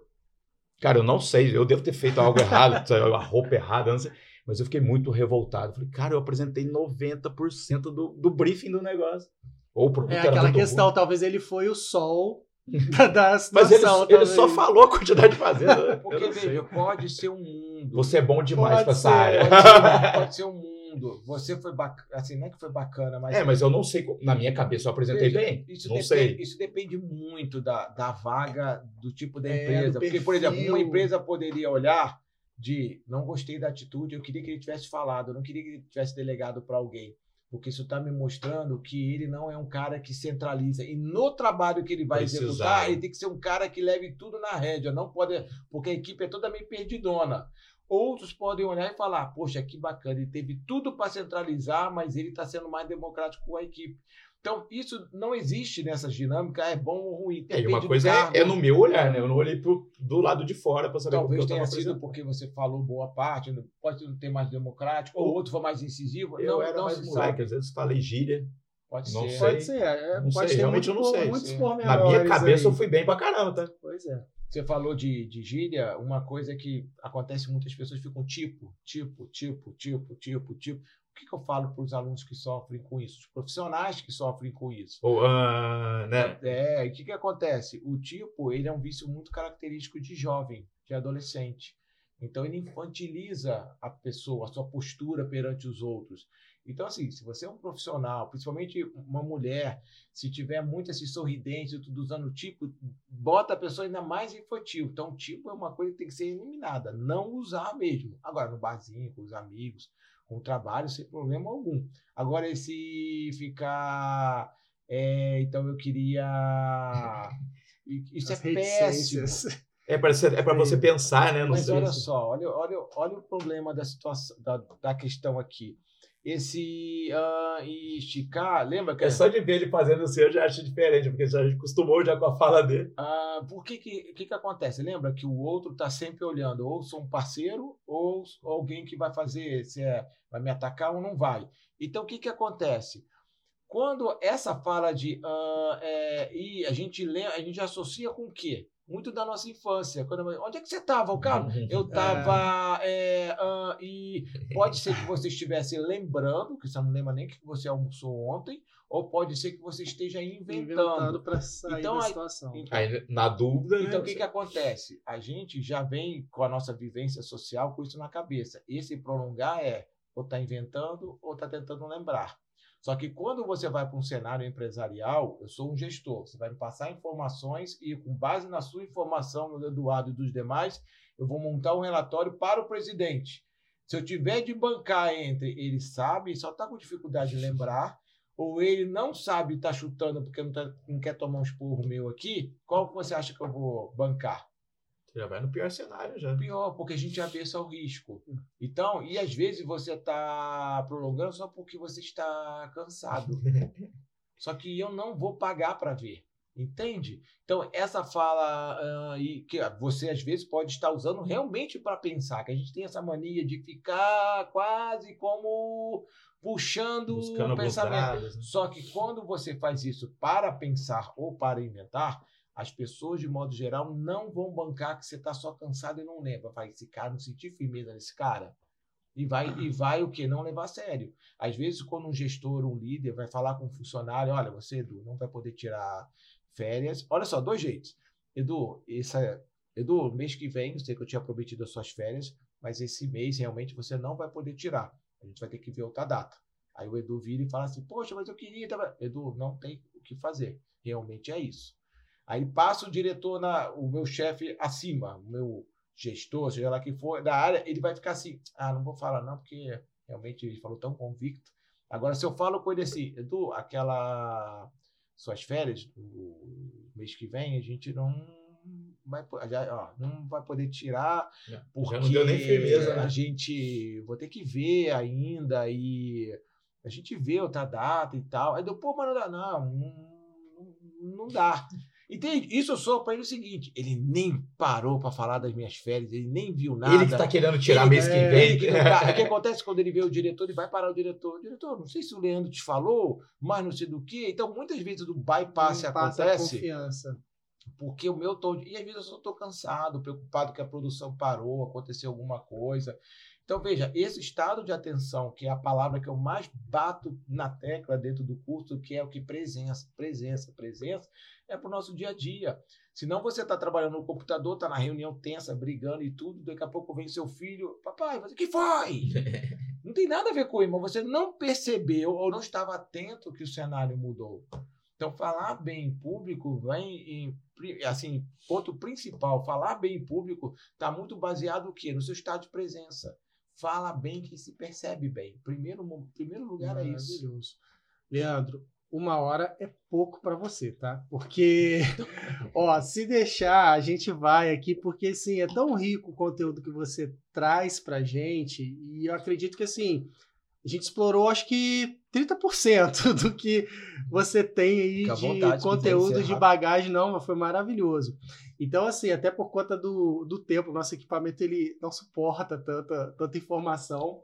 Cara, eu não sei, eu devo ter feito algo errado, <laughs> a roupa errada, não sei. Mas eu fiquei muito revoltado. Falei, cara, eu apresentei 90% do, do briefing do negócio. Ou o produto É aquela questão, ruim. talvez ele foi o sol da, da situação. Mas ele, ele, só falou a quantidade de fazenda. Porque, veja, pode ser um mundo. Você é bom demais para essa área. Pode ser, pode ser um mundo mundo. Você foi bacana, assim, não é que foi bacana, mas. É, mas eu não sei, na minha cabeça eu apresentei bem. Isso não depende, sei. Isso depende muito da, da vaga, do tipo da é, empresa. Porque, por exemplo, uma empresa poderia olhar de não gostei da atitude, eu queria que ele tivesse falado, eu não queria que ele tivesse delegado para alguém. Porque isso está me mostrando que ele não é um cara que centraliza. E no trabalho que ele vai Precisar. executar, ele tem que ser um cara que leve tudo na rédea. Não pode. Porque a equipe é toda meio perdidona. Outros podem olhar e falar: poxa, que bacana, ele teve tudo para centralizar, mas ele está sendo mais democrático com a equipe. Então, isso não existe nessa dinâmica, é bom ou ruim. É, uma coisa é, é, no meu olhar, né? Eu não olhei pro, do lado de fora para saber Talvez tenha sido porque você falou boa parte, pode não ter mais democrático, ou, ou outro foi mais incisivo. Eu não, era não mais moleque, às vezes falei gíria. Pode não ser. Sei. Pode ser. É, não pode sei, realmente muito, eu não sei. Muitos Na minha cabeça aí. eu fui bem pra caramba, tá? Pois é. Você falou de, de gíria, uma coisa que acontece muitas pessoas ficam tipo, tipo, tipo, tipo, tipo, tipo. O que, que eu falo para os alunos que sofrem com isso? Os profissionais que sofrem com isso. Ou, uh, né? É, e o que, que acontece? O tipo, ele é um vício muito característico de jovem, de adolescente. Então, ele infantiliza a pessoa, a sua postura perante os outros. Então, assim, se você é um profissional, principalmente uma mulher, se tiver muito esse sorridente, tudo usando tipo, bota a pessoa ainda mais infantil. Então, tipo é uma coisa que tem que ser eliminada, não usar mesmo. Agora, no barzinho, com os amigos, com o trabalho, sem problema algum. Agora, esse ficar. É, então, eu queria. <laughs> Isso As é péssimo. É para é para você pensar, né? Mas olha só, olha, olha, olha o problema da situação, da, da questão aqui esse uh, esticar, lembra? Que é só de ver ele fazendo assim, eu já acho diferente, porque a gente acostumou já com a fala dele. Uh, por que que, que que acontece? Lembra que o outro está sempre olhando, ou sou um parceiro, ou alguém que vai fazer, se é, vai me atacar ou não vai. Então, o que que acontece? Quando essa fala de uh, é, e a gente lê, a gente associa com o quê? Muito da nossa infância. Quando eu, onde é que você estava, Carlos? <laughs> Eu estava. É. É, uh, e pode ser que você estivesse lembrando, que você não lembra nem que você almoçou ontem, ou pode ser que você esteja inventando. Inventando para sair então, da situação. Então, aí, na dúvida. Então, né? o que, que acontece? A gente já vem com a nossa vivência social com isso na cabeça. Esse prolongar é ou está inventando ou está tentando lembrar. Só que quando você vai para um cenário empresarial, eu sou um gestor, você vai me passar informações e, com base na sua informação, do Eduardo e dos demais, eu vou montar um relatório para o presidente. Se eu tiver de bancar entre ele sabe e só está com dificuldade de lembrar, ou ele não sabe e está chutando porque não, tá, não quer tomar um esporro meu aqui, qual você acha que eu vou bancar? Já vai no pior cenário já. Pior, porque a gente vê esse risco. Então, e às vezes você está prolongando só porque você está cansado. <laughs> só que eu não vou pagar para ver. Entende? Então, essa fala uh, e que você às vezes pode estar usando realmente para pensar, que a gente tem essa mania de ficar quase como puxando Buscando o pensamento. Né? Só que quando você faz isso para pensar ou para inventar, as pessoas, de modo geral, não vão bancar que você está só cansado e não lembra. Vai, esse cara, não sentir firmeza nesse cara. E vai, e vai o quê? Não levar a sério. Às vezes, quando um gestor, um líder, vai falar com um funcionário, olha, você, Edu, não vai poder tirar férias. Olha só, dois jeitos. Edu, essa, Edu, mês que vem, eu sei que eu tinha prometido as suas férias, mas esse mês realmente você não vai poder tirar. A gente vai ter que ver outra data. Aí o Edu vira e fala assim, poxa, mas eu queria... Edu, não tem o que fazer. Realmente é isso. Aí passa o diretor, na, o meu chefe acima, o meu gestor, seja lá que for, da área, ele vai ficar assim: ah, não vou falar não, porque realmente ele falou tão convicto. Agora, se eu falo com ele assim, Edu, aquela suas férias do mês que vem, a gente não vai, já, ó, não vai poder tirar, porque não deu nem firmeza, né? a gente vou ter que ver ainda e a gente vê outra data e tal. Aí deu, pô, mas não dá, não, não, não dá. Entende? Isso eu sou para ele o seguinte: ele nem parou para falar das minhas férias, ele nem viu nada. Ele que tá querendo tirar ele, mês que é, vem. Que <laughs> tá. o que acontece quando ele vê o diretor, ele vai parar o diretor. Diretor, não sei se o Leandro te falou, mas não sei do que. Então, muitas vezes o bypass acontece. confiança. Porque o meu tom. E às vezes eu só estou cansado, preocupado que a produção parou, aconteceu alguma coisa. Então, veja, esse estado de atenção, que é a palavra que eu mais bato na tecla dentro do curso, que é o que presença, presença, presença, é para o nosso dia a dia. Senão você está trabalhando no computador, está na reunião tensa, brigando e tudo, daqui a pouco vem seu filho, papai, o que foi? <laughs> não tem nada a ver com ele, mas você não percebeu ou não estava atento que o cenário mudou. Então, falar bem em público vem em, assim, ponto principal, falar bem em público está muito baseado no quê? No seu estado de presença fala bem que se percebe bem. Primeiro, primeiro lugar é isso. Leandro, uma hora é pouco para você, tá? Porque, <laughs> ó, se deixar, a gente vai aqui, porque, assim, é tão rico o conteúdo que você traz pra gente, e eu acredito que, assim, a gente explorou, acho que 30% <laughs> do que você tem aí de conteúdo, de bagagem, não, mas foi maravilhoso. Então, assim, até por conta do, do tempo, nosso equipamento ele não suporta tanta, tanta informação.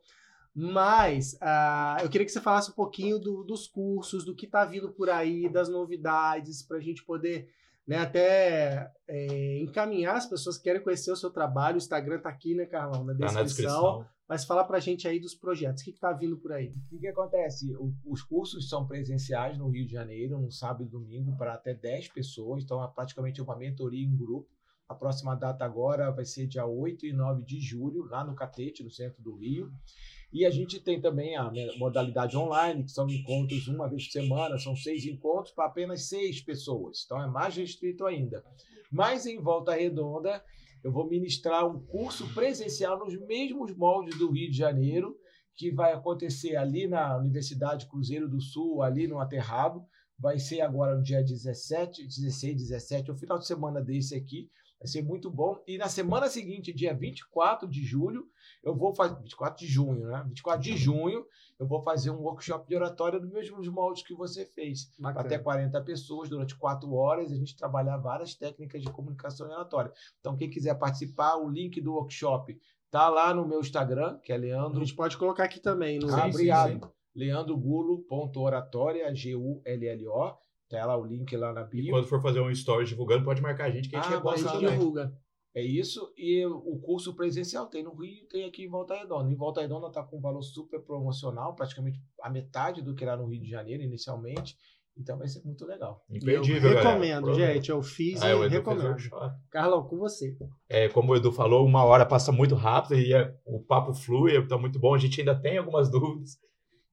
Mas uh, eu queria que você falasse um pouquinho do, dos cursos, do que está vindo por aí, das novidades, para a gente poder né, até é, encaminhar as pessoas que querem conhecer o seu trabalho. O Instagram está aqui, né, Carlão, na descrição. Tá na descrição. Mas fala para a gente aí dos projetos. O que está vindo por aí? O que, que acontece? O, os cursos são presenciais no Rio de Janeiro, no sábado e domingo, para até 10 pessoas. Então, é praticamente uma mentoria em grupo. A próxima data agora vai ser dia 8 e 9 de julho, lá no Catete, no centro do Rio. E a gente tem também a modalidade online, que são encontros uma vez por semana, são seis encontros para apenas seis pessoas. Então é mais restrito ainda. Mas em Volta Redonda, eu vou ministrar um curso presencial nos mesmos moldes do Rio de Janeiro, que vai acontecer ali na Universidade Cruzeiro do Sul, ali no Aterrado. Vai ser agora no dia 17, 16, 17, o final de semana desse aqui. Vai ser muito bom. E na semana seguinte, dia 24 de julho, eu vou fazer. 24 de junho, né? 24 de junho, eu vou fazer um workshop de oratória dos mesmos moldes que você fez. Bacana. Até 40 pessoas, durante 4 horas, a gente trabalhar várias técnicas de comunicação e oratória. Então, quem quiser participar, o link do workshop tá lá no meu Instagram, que é Leandro. A gente pode colocar aqui também. No... Ah, obrigado. leandrogulo.oratória, G-U-L-L-O. Tá lá o link lá na bio. E quando for fazer um story divulgando, pode marcar a gente que a gente ah, reposta também. divulga. É isso. E o curso presencial tem no Rio tem aqui em Volta Redonda. Em Volta Redonda está com um valor super promocional, praticamente a metade do que era no Rio de Janeiro inicialmente. Então vai ser muito legal. Imperdível, eu recomendo, galera. gente. Eu fiz ah, e recomendo. Carlão, com você. É, como o Edu falou, uma hora passa muito rápido e é, o papo flui, está muito bom. A gente ainda tem algumas <laughs> dúvidas,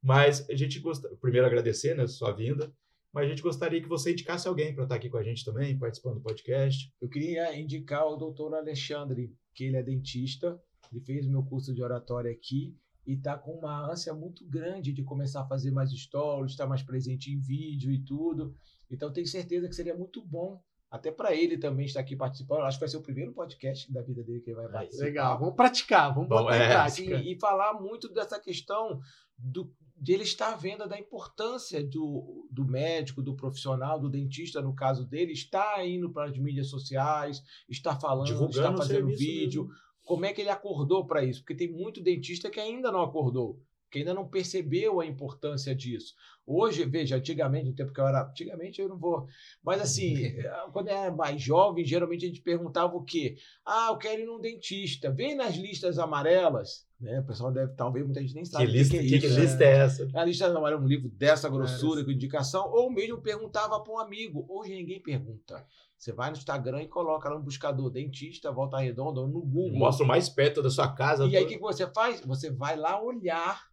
mas a gente gosta. Primeiro, agradecer né, sua vinda mas a gente gostaria que você indicasse alguém para estar aqui com a gente também, participando do podcast. Eu queria indicar o doutor Alexandre, que ele é dentista, ele fez o meu curso de oratória aqui e está com uma ânsia muito grande de começar a fazer mais stories, estar mais presente em vídeo e tudo. Então, tenho certeza que seria muito bom até para ele também estar aqui participando. Acho que vai ser o primeiro podcast da vida dele que ele vai participar. Legal, vamos praticar, vamos botar é, em prática. e falar muito dessa questão do, de ele estar vendo da importância do, do médico, do profissional, do dentista, no caso dele, estar indo para as mídias sociais, estar falando, Divulgando estar fazendo vídeo. Mesmo. Como é que ele acordou para isso? Porque tem muito dentista que ainda não acordou que ainda não percebeu a importância disso. Hoje, veja, antigamente, no tempo que eu era. Antigamente eu não vou. Mas assim, <laughs> quando eu era mais jovem, geralmente a gente perguntava o quê? Ah, eu quero ir num dentista. Vem nas listas amarelas. Né? O pessoal deve, talvez muita gente nem sabe. Que lista, que, é, que, que lista é essa? A lista amarela é um livro dessa grossura, com indicação, ou mesmo perguntava para um amigo. Hoje ninguém pergunta. Você vai no Instagram e coloca lá no buscador dentista, volta redonda, ou no Google. Mostra o mais perto da sua casa. E aí o que você faz? Você vai lá olhar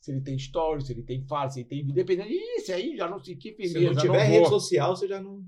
se ele tem stories, se ele tem fala, se ele tem vídeo, dependendo. Isso aí já não sei que firmeza. Se não tiver não rede social, você já não.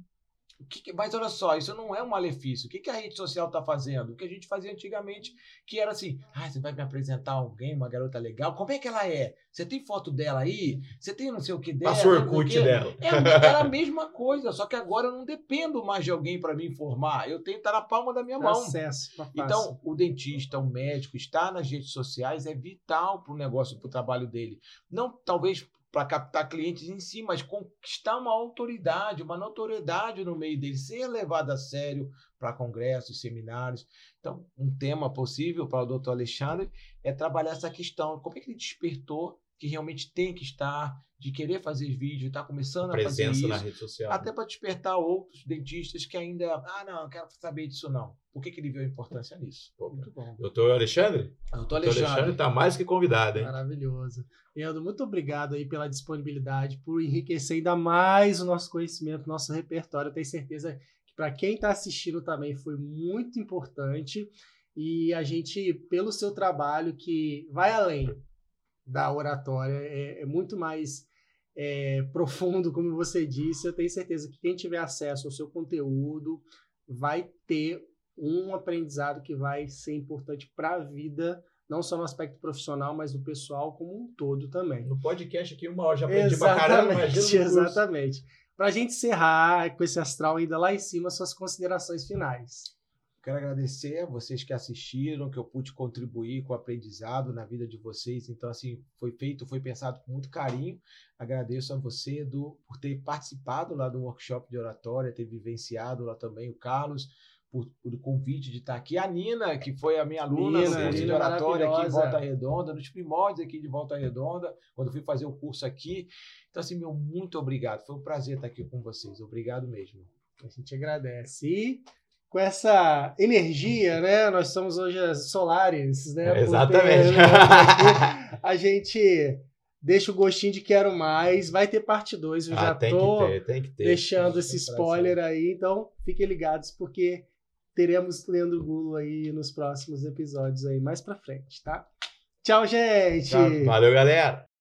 Que, mas olha só, isso não é um malefício. O que, que a rede social está fazendo? O que a gente fazia antigamente, que era assim: ah, você vai me apresentar alguém, uma garota legal, como é que ela é? Você tem foto dela aí? Você tem não sei o que dela? Passa o Orkut dela. É, era a <laughs> mesma coisa, só que agora eu não dependo mais de alguém para me informar. Eu tenho que estar na palma da minha mão. Acesso. Então, o dentista, o médico, estar nas redes sociais é vital para o negócio, para o trabalho dele. Não, talvez para captar clientes em si, mas conquistar uma autoridade, uma notoriedade no meio dele, ser levado a sério para congressos, seminários. Então, um tema possível para o doutor Alexandre é trabalhar essa questão. Como é que ele despertou que realmente tem que estar, de querer fazer vídeo, está começando a, fazer isso. na rede social. Até para despertar outros dentistas que ainda, ah, não, não quero saber disso não. Por que, que ele viu a importância nisso? Pô, muito bom. Doutor Alexandre? Doutor Alexandre. Alexandre está mais que convidado, hein? Maravilhoso. Leandro, muito obrigado aí pela disponibilidade, por enriquecer ainda mais o nosso conhecimento, nosso repertório. Eu tenho certeza que para quem está assistindo também foi muito importante. E a gente, pelo seu trabalho, que vai além da oratória, é, é muito mais é, profundo, como você disse. Eu tenho certeza que quem tiver acesso ao seu conteúdo vai ter um aprendizado que vai ser importante para a vida, não só no aspecto profissional, mas do pessoal como um todo também. No podcast aqui, uma hora já aprendi pra caramba, imagina Exatamente. Para a gente encerrar com esse astral ainda lá em cima, suas considerações finais. Quero agradecer a vocês que assistiram, que eu pude contribuir com o aprendizado na vida de vocês. Então, assim, foi feito, foi pensado com muito carinho. Agradeço a você, Edu, por ter participado lá do workshop de oratória, ter vivenciado lá também o Carlos, por, por o convite de estar aqui. A Nina, que foi a minha aluna Nina, no curso Nina de oratória aqui em Volta Redonda, nos primórdios aqui de Volta Redonda, quando fui fazer o curso aqui. Então, assim, meu muito obrigado. Foi um prazer estar aqui com vocês. Obrigado mesmo. A gente agradece. E com essa energia, né? Nós somos hoje as Solares, né? É, exatamente. <laughs> Ter, <laughs> a gente deixa o gostinho de quero mais. Vai ter parte 2, eu ah, já tem tô que ter, tem que ter. deixando esse spoiler aí. Então, fiquem ligados, porque teremos Leandro Gulo aí nos próximos episódios aí, mais pra frente, tá? Tchau, gente! Tchau. Valeu, galera!